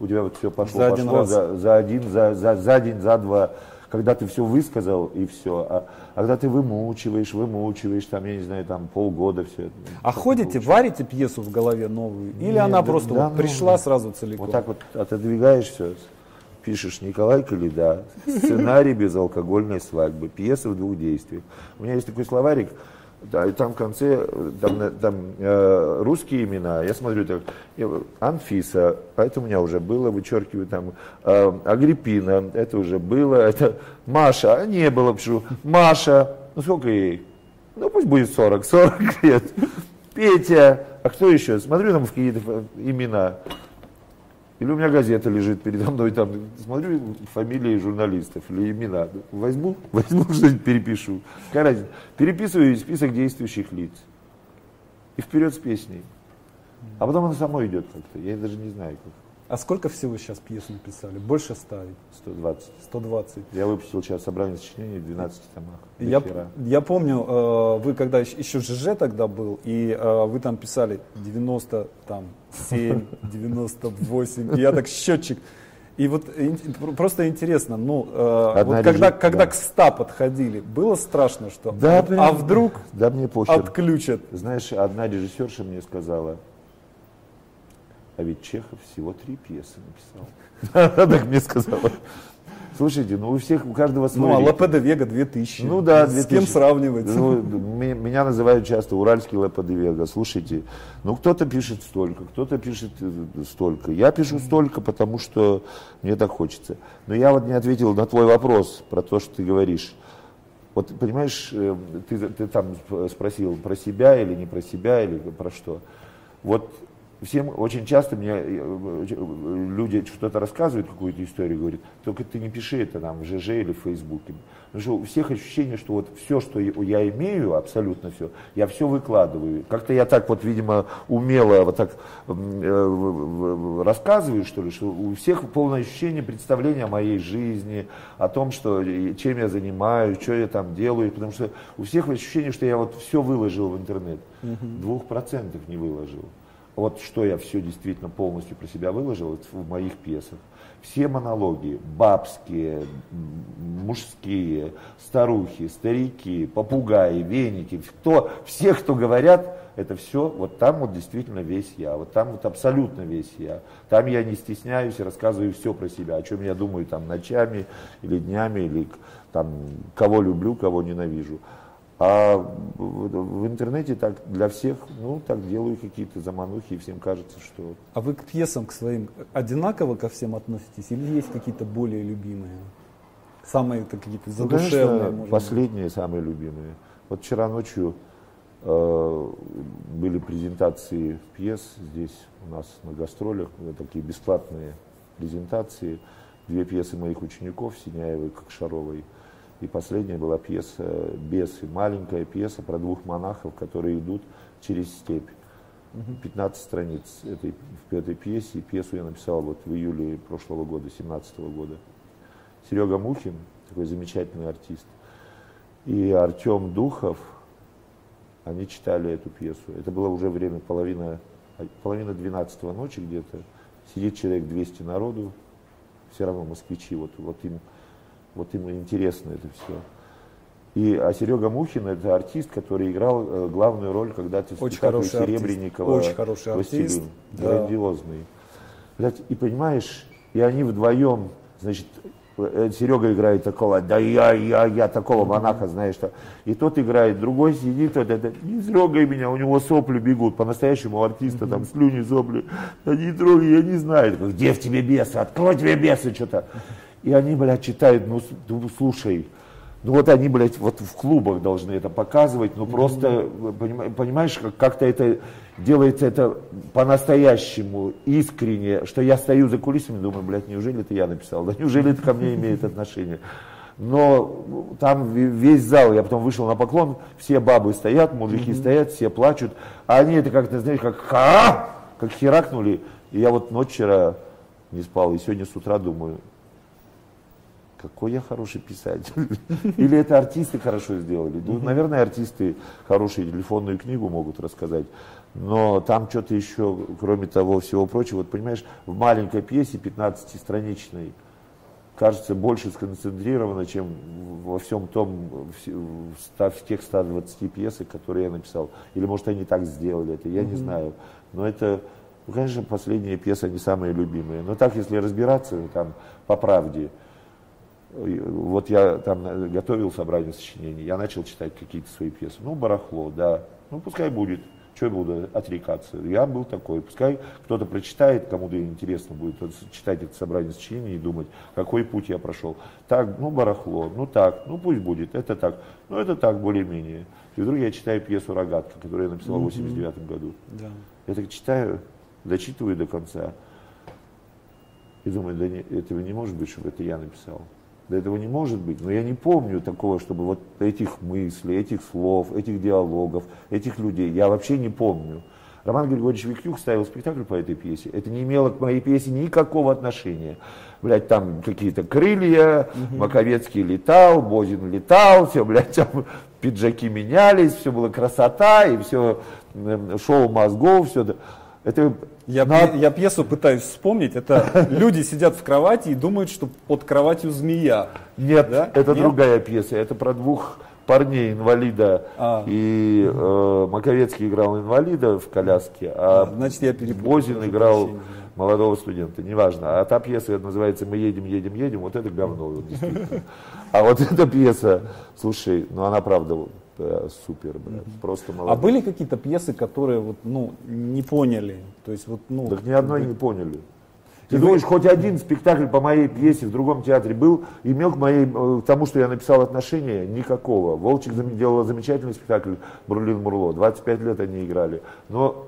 у тебя вот все пошло, пошло за один, за, за, за день, за два когда ты все высказал и все, а, а когда ты вымучиваешь, вымучиваешь, там, я не знаю, там полгода все это. А ходите, варите пьесу в голове новую? Или Нет, она да, просто да, вот ну, пришла сразу целиком? Вот так вот отодвигаешь все, пишешь Николай Калида, сценарий безалкогольной свадьбы, пьеса в двух действиях. У меня есть такой словарик, да, и там в конце там, там э, русские имена. Я смотрю, так, Анфиса, это у меня уже было, вычеркиваю там. Э, Агриппина, это уже было. Это Маша, а не было, пишу. Маша, ну сколько ей? Ну пусть будет 40, 40 лет. Петя, а кто еще? Смотрю там какие-то имена. Или у меня газета лежит передо мной, там, смотрю фамилии журналистов или имена. Возьму, возьму что-нибудь перепишу. Какая? Переписываю список действующих лиц. И вперед с песней. А потом она само идет как-то. Я даже не знаю как. А сколько всего сейчас пьес написали? Больше ста? 120. 120. Я выпустил сейчас собрание сочинений в 12 томах. Я, я помню, э, вы когда еще ЖЖ тогда был, и э, вы там писали 97, 98, и я так счетчик. И вот просто интересно, ну, э, вот когда, когда к 100 подходили, было страшно, что да, а, а вдруг да, мне отключат? Знаешь, одна режиссерша мне сказала, а ведь Чехов всего три пьесы написал. Так мне сказала. Слушайте, ну у всех, у каждого свой. Ну, а Лопе де Вега 2000. Ну да, 2000. С кем сравнивать? Ну, меня называют часто уральский Лопе де Вега. Слушайте, ну кто-то пишет столько, кто-то пишет э, столько. Я пишу столько, потому что мне так хочется. Но я вот не ответил на твой вопрос про то, что ты говоришь. Вот понимаешь, э, ты, ты там спросил про себя или не про себя, или про что. Вот всем очень часто мне э, э, люди что-то рассказывают, какую-то историю, говорят, только ты не пиши это там в ЖЖ или в Фейсбуке. Потому что у всех ощущение, что вот все, что я имею, абсолютно все, я все выкладываю. Как-то я так вот, видимо, умело вот так э, рассказываю, что ли, что у всех полное ощущение, представления о моей жизни, о том, что, чем я занимаюсь, что я там делаю, потому что у всех ощущение, что я вот все выложил в интернет. Двух процентов не выложил вот что я все действительно полностью про себя выложил в моих пьесах. Все монологи, бабские, мужские, старухи, старики, попугаи, веники, кто, все, кто говорят, это все, вот там вот действительно весь я, вот там вот абсолютно весь я. Там я не стесняюсь рассказываю все про себя, о чем я думаю там ночами или днями, или там кого люблю, кого ненавижу. А в, в интернете так для всех, ну, так делаю какие-то заманухи, и всем кажется, что... А вы к пьесам, к своим, одинаково ко всем относитесь? Или есть какие-то более любимые? Самые какие-то задушевные, ну, конечно, последние быть? самые любимые. Вот вчера ночью э, были презентации пьес здесь у нас на гастролях, такие бесплатные презентации. Две пьесы моих учеников, Синяевой и Кокшаровой – и последняя была пьеса «Бесы», маленькая пьеса про двух монахов, которые идут через степь. 15 страниц этой, в этой пьесе. И пьесу я написал вот в июле прошлого года, 17 года. Серега Мухин, такой замечательный артист, и Артем Духов, они читали эту пьесу. Это было уже время половина, половина 12 ночи где-то, сидит человек 200 народу, все равно москвичи, вот, вот, им, вот им интересно это все. И, а Серега Мухин это артист, который играл э, главную роль когда-то в Очень хороший Серебрянникова. Очень хороший артист. Да. Грандиозный. Блядь, и понимаешь, и они вдвоем, значит, э, Серега играет такого, да я, я, я такого монаха, знаешь, что. И тот играет, другой сидит, вот это, не трогай меня, у него сопли бегут, по-настоящему артиста, там слюни, сопли, да не трогай, я не знаю, где в тебе бесы, открой тебе бесы, что-то. И они, блядь, читают, ну, слушай, ну вот они, блядь, вот в клубах должны это показывать, но просто, понимаешь, как-то это делается это по-настоящему, искренне, что я стою за кулисами, думаю, блядь, неужели это я написал, да неужели это ко мне имеет отношение. Но там весь зал, я потом вышел на поклон, все бабы стоят, мужики mm-hmm. стоят, все плачут, а они это как-то, знаешь, как ха, как херакнули. И я вот ночь вчера не спал, и сегодня с утра думаю, какой я хороший писатель. Или это артисты хорошо сделали. Ну, наверное, артисты хорошие телефонную книгу могут рассказать. Но там что-то еще, кроме того всего прочего, вот понимаешь, в маленькой пьесе 15-страничной кажется больше сконцентрировано, чем во всем том, в тех 120 пьесах, которые я написал. Или, может, они так сделали это, я не знаю. Но это, ну, конечно, последние пьесы не самые любимые. Но так, если разбираться там по правде, вот я там готовил собрание сочинений, я начал читать какие-то свои пьесы. Ну, барахло, да, ну пускай будет. Что я буду отрекаться? Я был такой. Пускай кто-то прочитает, кому-то интересно будет читать это собрание сочинений и думать, какой путь я прошел. Так, ну барахло, ну так, ну пусть будет, это так. Ну это так, более-менее. И вдруг я читаю пьесу «Рогатка», которую я написал в 89 году. Да. Я так читаю, дочитываю до конца. И думаю, да не, этого не может быть, чтобы это я написал. Да этого не может быть. Но я не помню такого, чтобы вот этих мыслей, этих слов, этих диалогов, этих людей. Я вообще не помню. Роман Григорьевич Виктюк ставил спектакль по этой пьесе. Это не имело к моей пьесе никакого отношения. Блять, там какие-то крылья, угу. Маковецкий летал, Бозин летал, все, блядь, там пиджаки менялись, все было красота, и все шоу мозгов, все. Это я, на... я пьесу пытаюсь вспомнить. Это люди сидят в кровати и думают, что под кроватью змея. Нет, да? это Нет? другая пьеса. Это про двух парней инвалида. А. И э, Маковецкий играл инвалида в коляске, а, а Значит, я Бозин играл прощения. молодого студента. Неважно. А та пьеса называется «Мы едем, едем, едем». Вот это говно. Действительно. А вот эта пьеса, слушай, ну она правда да, супер, блядь, mm-hmm. просто молодец. А были какие-то пьесы, которые вот, ну, не поняли? То есть вот, ну. Так ни одной не поняли. Ты и думаешь, вы... хоть один спектакль по моей пьесе в другом театре был, имел к, моей, к тому, что я написал отношения, никакого. Волчик делала замечательный спектакль Брурлин Мурло. 25 лет они играли. Но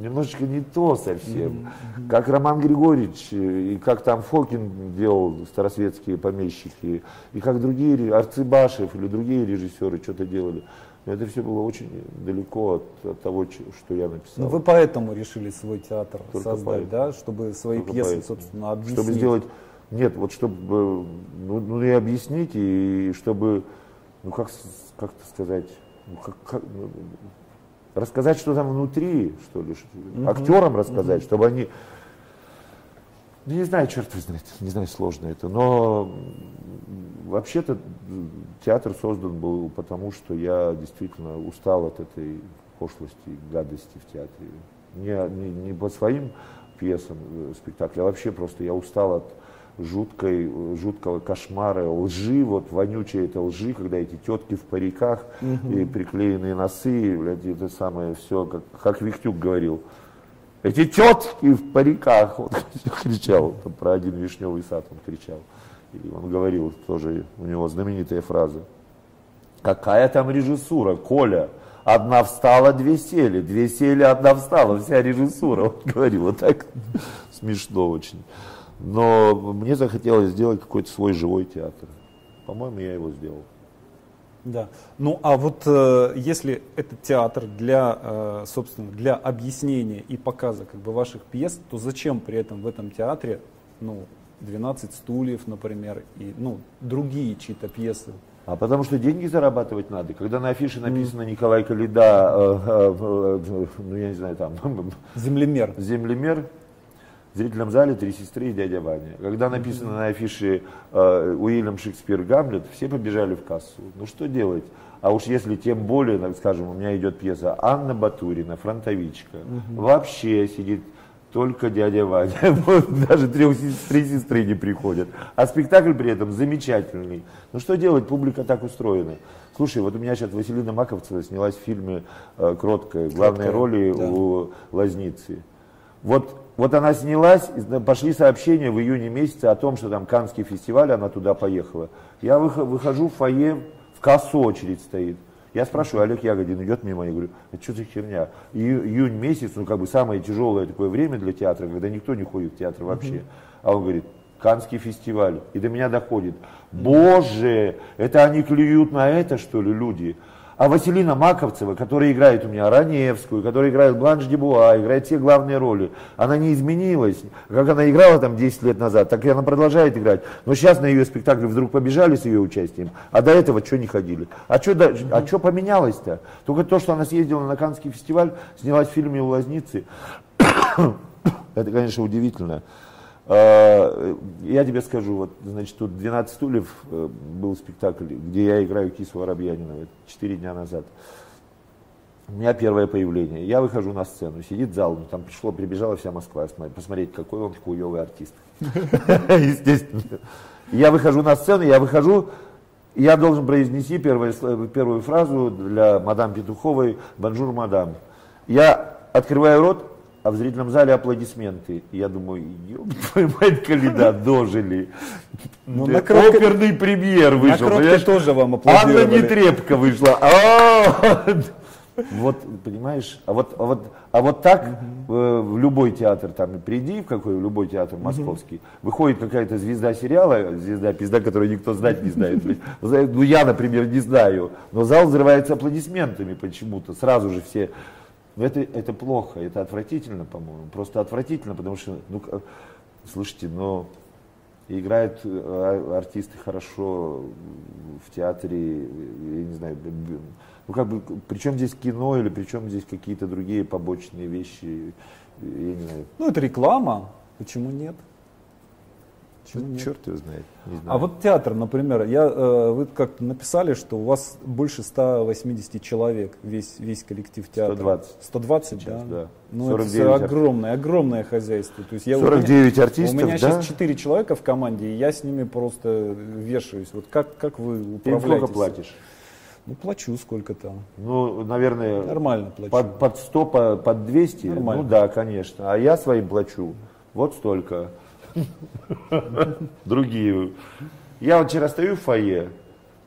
немножечко не то совсем. Mm-hmm. Как Роман Григорьевич, и как там Фокин делал старосветские помещики, и как другие, Арцибашев или другие режиссеры что-то делали. Но это все было очень далеко от, от того, что я написал. Ну, вы поэтому решили свой театр Только создать, поэтому. да, чтобы свои Только пьесы, поэтому. собственно, объяснить. Чтобы сделать, нет, вот чтобы, ну, ну и объяснить, и чтобы, ну как, как это сказать, ну, как, как, ну, рассказать, что там внутри, что ли, угу. актерам рассказать, угу. чтобы они, ну, не знаю, черт знает, не знаю, сложно это, но вообще-то театр создан был потому, что я действительно устал от этой пошлости, гадости в театре. Не, не, не по своим пьесам, э, спектаклям, а вообще просто я устал от жуткой, жуткого кошмара, лжи, вот вонючей это лжи, когда эти тетки в париках угу. и приклеенные носы, блядь, это самое все, как, как Вихтюк говорил. Эти тетки в париках, вот кричал, там, про один вишневый сад он кричал. И он говорил тоже, у него знаменитая фраза. Какая там режиссура, Коля? Одна встала, две сели, две сели, одна встала, вся режиссура. Он говорил вот так смешно очень. Но мне захотелось сделать какой-то свой живой театр. По-моему, я его сделал. Да. Ну а вот э, если этот театр для, э, собственно, для объяснения и показа как бы ваших пьес, то зачем при этом в этом театре, ну, 12 стульев, например, и ну, другие чьи-то пьесы? А потому что деньги зарабатывать надо. Когда на афише написано Николай Калида, э, э, э, ну я не знаю, там... Землемер. Землемер, в зрительном зале три сестры и дядя Ваня. Когда написано на афише э, Уильям Шекспир Гамлет, все побежали в кассу. Ну что делать? А уж если тем более, скажем, у меня идет пьеса Анна Батурина, фронтовичка, угу. вообще сидит только дядя Ваня. Даже трех, три сестры не приходят. А спектакль при этом замечательный. Ну что делать, публика так устроена. Слушай, вот у меня сейчас Василина Маковцева снялась в фильме э, «Кроткая», главной роли да. у Лазницы. Вот, вот она снялась, пошли сообщения в июне месяце о том, что там Канский фестиваль, она туда поехала. Я выхожу в фойе, в кассу очередь стоит. Я спрашиваю, Олег Ягодин идет мимо, я говорю, это что за херня? И, июнь месяц, ну как бы самое тяжелое такое время для театра, когда никто не ходит в театр вообще. А он говорит, Канский фестиваль. И до меня доходит. Боже, это они клюют на это, что ли, люди? А Василина Маковцева, которая играет у меня Раневскую, которая играет Бланш Дебуа, играет все главные роли, она не изменилась. Как она играла там 10 лет назад, так и она продолжает играть. Но сейчас на ее спектакль вдруг побежали с ее участием, а до этого что не ходили? А что а что поменялось-то? Только то, что она съездила на Каннский фестиваль, снялась в фильме «У лазницы». Это, конечно, удивительно. А, я тебе скажу, вот, значит, тут 12 стульев э, был спектакль, где я играю Кису Воробьянинова 4 дня назад. У меня первое появление. Я выхожу на сцену, сидит зал, ну, там пришло, прибежала вся Москва посмотреть, какой он хуевый артист. Естественно. Я выхожу на сцену, я выхожу, я должен произнести первую фразу для мадам Петуховой «Bonjour, madame». Я открываю рот, а в зрительном зале аплодисменты. я думаю, твою мать, Калида, дожили. Ну, на кроке, Оперный премьер вышел. На тоже вам аплодировали. Анна Нетребко вышла. А! Вот, понимаешь, а вот, а вот, а вот так э, в любой театр, там, приди в какой, в любой театр московский, выходит какая-то звезда сериала, звезда, пизда, которую никто знать не знает. Ну, я, например, не знаю, но зал взрывается аплодисментами почему-то, сразу же все это, это плохо, это отвратительно, по-моему. Просто отвратительно, потому что, ну, слушайте, но играют э, артисты хорошо в театре, я не знаю, ну как бы, причем здесь кино или причем здесь какие-то другие побочные вещи, я не знаю. Ну это реклама, почему нет? Почему нет? Черт его знает. Не знаю. А вот театр, например, я, э, вы как написали, что у вас больше 180 человек, весь, весь коллектив театра. 120. 120, Сейчас, да? да. Ну, это огромное, огромное хозяйство. То есть я, 49 у артистов, У меня да? сейчас 4 человека в команде, и я с ними просто вешаюсь. Вот как, как вы управляете? Ты сколько платишь? Ну, плачу сколько-то. Ну, наверное, Нормально плачу. Под, под 100, под, под 200? Нормально. Ну да, конечно. А я своим плачу вот столько. Другие. Я вот вчера стою в фойе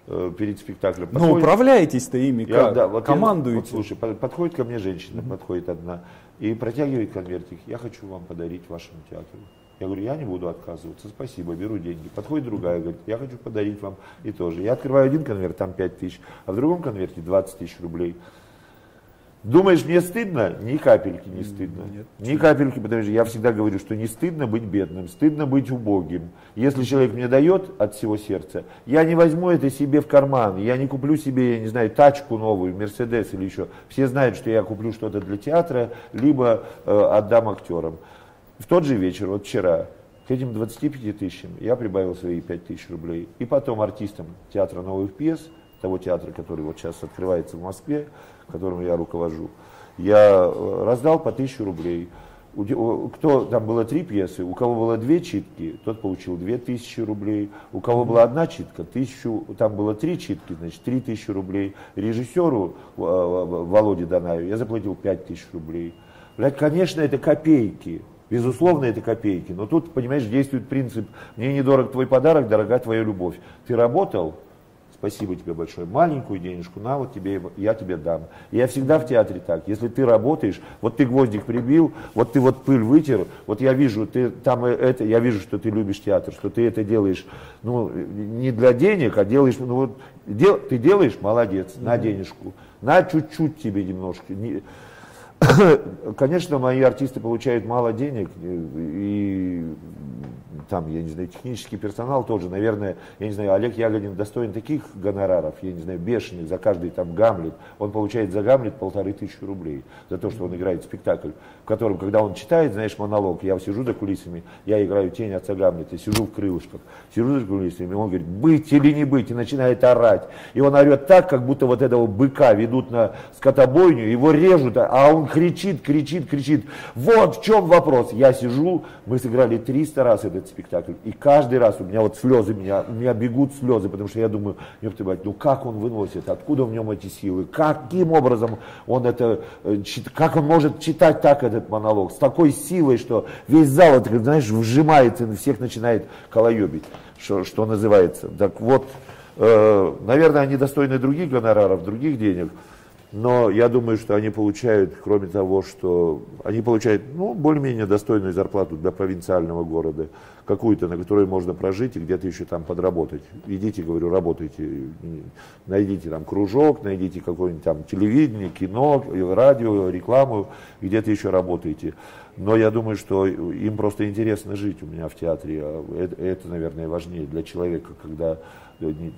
э, перед спектаклем. Ну, подходит... управляетесь-то ими я, как? Да, вот Командуете? вот, слушай, подходит ко мне женщина, mm-hmm. подходит одна, и протягивает конвертик. Я хочу вам подарить вашему театру. Я говорю, я не буду отказываться, спасибо, беру деньги. Подходит другая, говорит, я хочу подарить вам и тоже. Я открываю один конверт, там 5 тысяч, а в другом конверте 20 тысяч рублей. Думаешь, мне стыдно? Ни капельки не стыдно. Нет. Ни капельки, потому что я всегда говорю, что не стыдно быть бедным, стыдно быть убогим. Если человек мне дает от всего сердца, я не возьму это себе в карман, я не куплю себе, я не знаю, тачку новую, Мерседес или еще. Все знают, что я куплю что-то для театра, либо э, отдам актерам. В тот же вечер, вот вчера, к этим 25 тысячам я прибавил свои 5 тысяч рублей. И потом артистам театра новых пьес, того театра, который вот сейчас открывается в Москве, которым я руковожу, я э, раздал по тысячу рублей. Кто там было три пьесы, у кого было две читки, тот получил две тысячи рублей. У кого была одна читка, тысячу, там было три читки, значит, три тысячи рублей. Режиссеру э, Володе Данаю я заплатил пять тысяч рублей. Блядь, конечно, это копейки. Безусловно, это копейки. Но тут, понимаешь, действует принцип «мне недорог твой подарок, дорога твоя любовь». Ты работал, спасибо тебе большое, маленькую денежку, на вот тебе, я тебе дам. я всегда в театре так, если ты работаешь, вот ты гвоздик прибил, вот ты вот пыль вытер, вот я вижу, ты там это, я вижу, что ты любишь театр, что ты это делаешь, ну, не для денег, а делаешь, ну вот, дел, ты делаешь, молодец, на денежку, на чуть-чуть тебе немножко. Не, Конечно, мои артисты получают мало денег, и там, я не знаю, технический персонал тоже, наверное, я не знаю, Олег Ягодин достоин таких гонораров, я не знаю, бешеных за каждый там Гамлет. Он получает за Гамлет полторы тысячи рублей за то, что он играет спектакль, в котором, когда он читает, знаешь, монолог, я сижу за кулисами, я играю тень отца Гамлета, сижу в крылышках, сижу за кулисами, он говорит, быть или не быть, и начинает орать. И он орет так, как будто вот этого быка ведут на скотобойню, его режут, а он кричит, кричит, кричит. Вот в чем вопрос. Я сижу, мы сыграли 300 раз этот спектакль, и каждый раз у меня вот слезы, меня, у меня бегут слезы, потому что я думаю, ну как он выносит, откуда в нем эти силы, каким образом он это, э, как он может читать так этот монолог, с такой силой, что весь зал, это, знаешь, вжимается и всех начинает колоебить, что, что называется. Так вот, э, наверное, они достойны других гонораров, других денег, но я думаю, что они получают, кроме того, что они получают ну, более-менее достойную зарплату для провинциального города, какую-то, на которой можно прожить и где-то еще там подработать. Идите, говорю, работайте, найдите там кружок, найдите какое-нибудь там телевидение, кино, радио, рекламу, где-то еще работайте. Но я думаю, что им просто интересно жить у меня в театре. Это, это наверное, важнее для человека, когда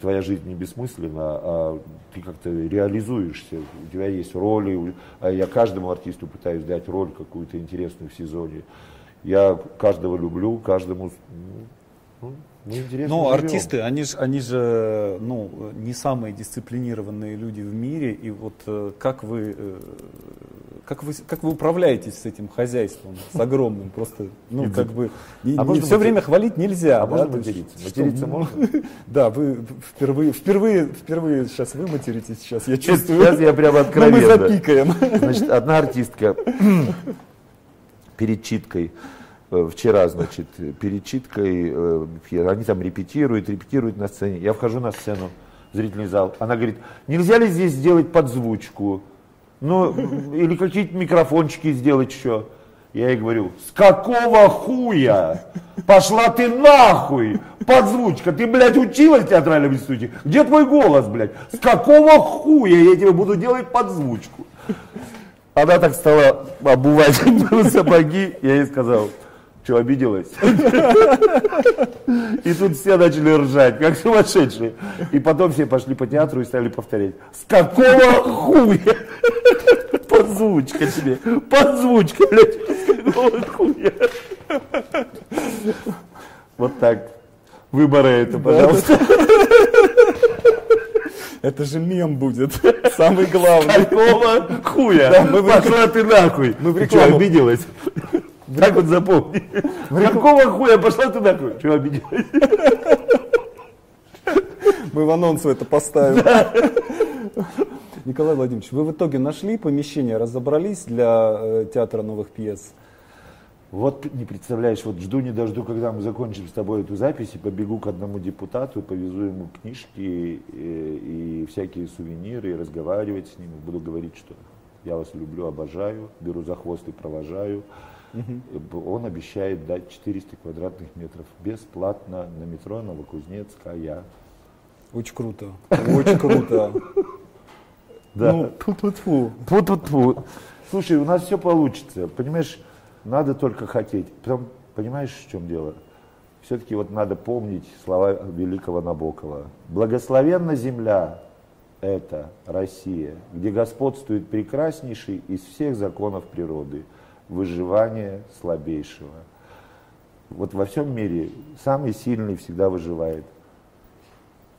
твоя жизнь не бессмысленна, а ты как-то реализуешься, у тебя есть роли, а я каждому артисту пытаюсь дать роль какую-то интересную в сезоне. Я каждого люблю, каждому ну, ну, артисты, они же, они же ну, не самые дисциплинированные люди в мире. И вот э, как вы, э, как вы, как вы управляетесь с этим хозяйством, с огромным, просто, ну, как бы, не, а не все время хвалить нельзя. А да? можно материться? Материться можно? Да, вы впервые, впервые, впервые сейчас вы материтесь, сейчас я чувствую. Сейчас я прямо откровенно. мы запикаем. Значит, одна артистка перед читкой Э, вчера, значит, перед читкой, э, они там репетируют, репетируют на сцене. Я вхожу на сцену, зрительный зал. Она говорит, нельзя ли здесь сделать подзвучку? Ну, или какие-то микрофончики сделать еще. Я ей говорю, с какого хуя? Пошла ты нахуй! Подзвучка, ты, блядь, училась в театральном институте? Где твой голос, блядь? С какого хуя я тебе буду делать подзвучку? Она так стала обувать сапоги, я ей сказал, что, обиделась? И тут все начали ржать, как сумасшедшие. И потом все пошли по театру и стали повторять. С какого хуя? Подзвучка тебе. Подзвучка, блядь. С какого хуя? Вот так. Выборы это, пожалуйста. Это же мем будет. Самый главный. Какого хуя? Да, мы Пошла ты нахуй. Мы в рекламу. Что, обиделась? Так вот запомни. Какого хуя пошла ты нахуй? Чего обиделась? Мы в анонсу это поставим. Николай Владимирович, вы в итоге нашли помещение, разобрались для э, театра новых пьес? Вот не представляешь, вот жду не дожду, когда мы закончим с тобой эту запись, и побегу к одному депутату, повезу ему книжки и, э, и всякие сувениры, и разговаривать с ним, и буду говорить, что я вас люблю, обожаю, беру за хвост и провожаю. Угу. Он обещает дать 400 квадратных метров бесплатно на метро Новокузнецкая. Очень круто. Очень круто. Да. Ну, ту-ту-ту. Ту-ту-ту. Слушай, у нас все получится. Понимаешь, надо только хотеть. Потом, понимаешь, в чем дело? Все-таки вот надо помнить слова великого Набокова. Благословенна земля, это Россия, где господствует прекраснейший из всех законов природы – выживание слабейшего. Вот во всем мире самый сильный всегда выживает.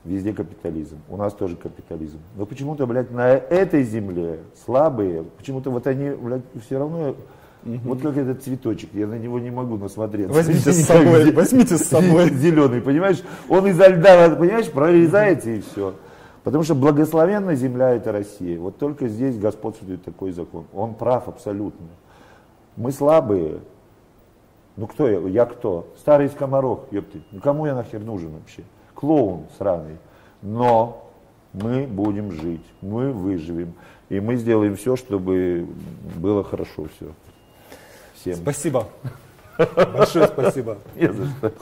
Везде капитализм. У нас тоже капитализм. Но почему-то, блядь, на этой земле слабые, почему-то вот они, блядь, все равно Угу. Вот как этот цветочек, я на него не могу насмотреться. Возьмите с собой, возьмите с собой. Зеленый, понимаешь? Он изо льда, понимаешь, прорезается и все. Потому что благословенная земля это Россия. Вот только здесь господствует такой закон. Он прав абсолютно. Мы слабые. Ну кто я? Я кто? Старый скоморох, ёпты. Ну кому я нахер нужен вообще? Клоун сраный. Но мы будем жить, мы выживем. И мы сделаем все, чтобы было хорошо все. Всем. Спасибо. Большое спасибо. Не за что.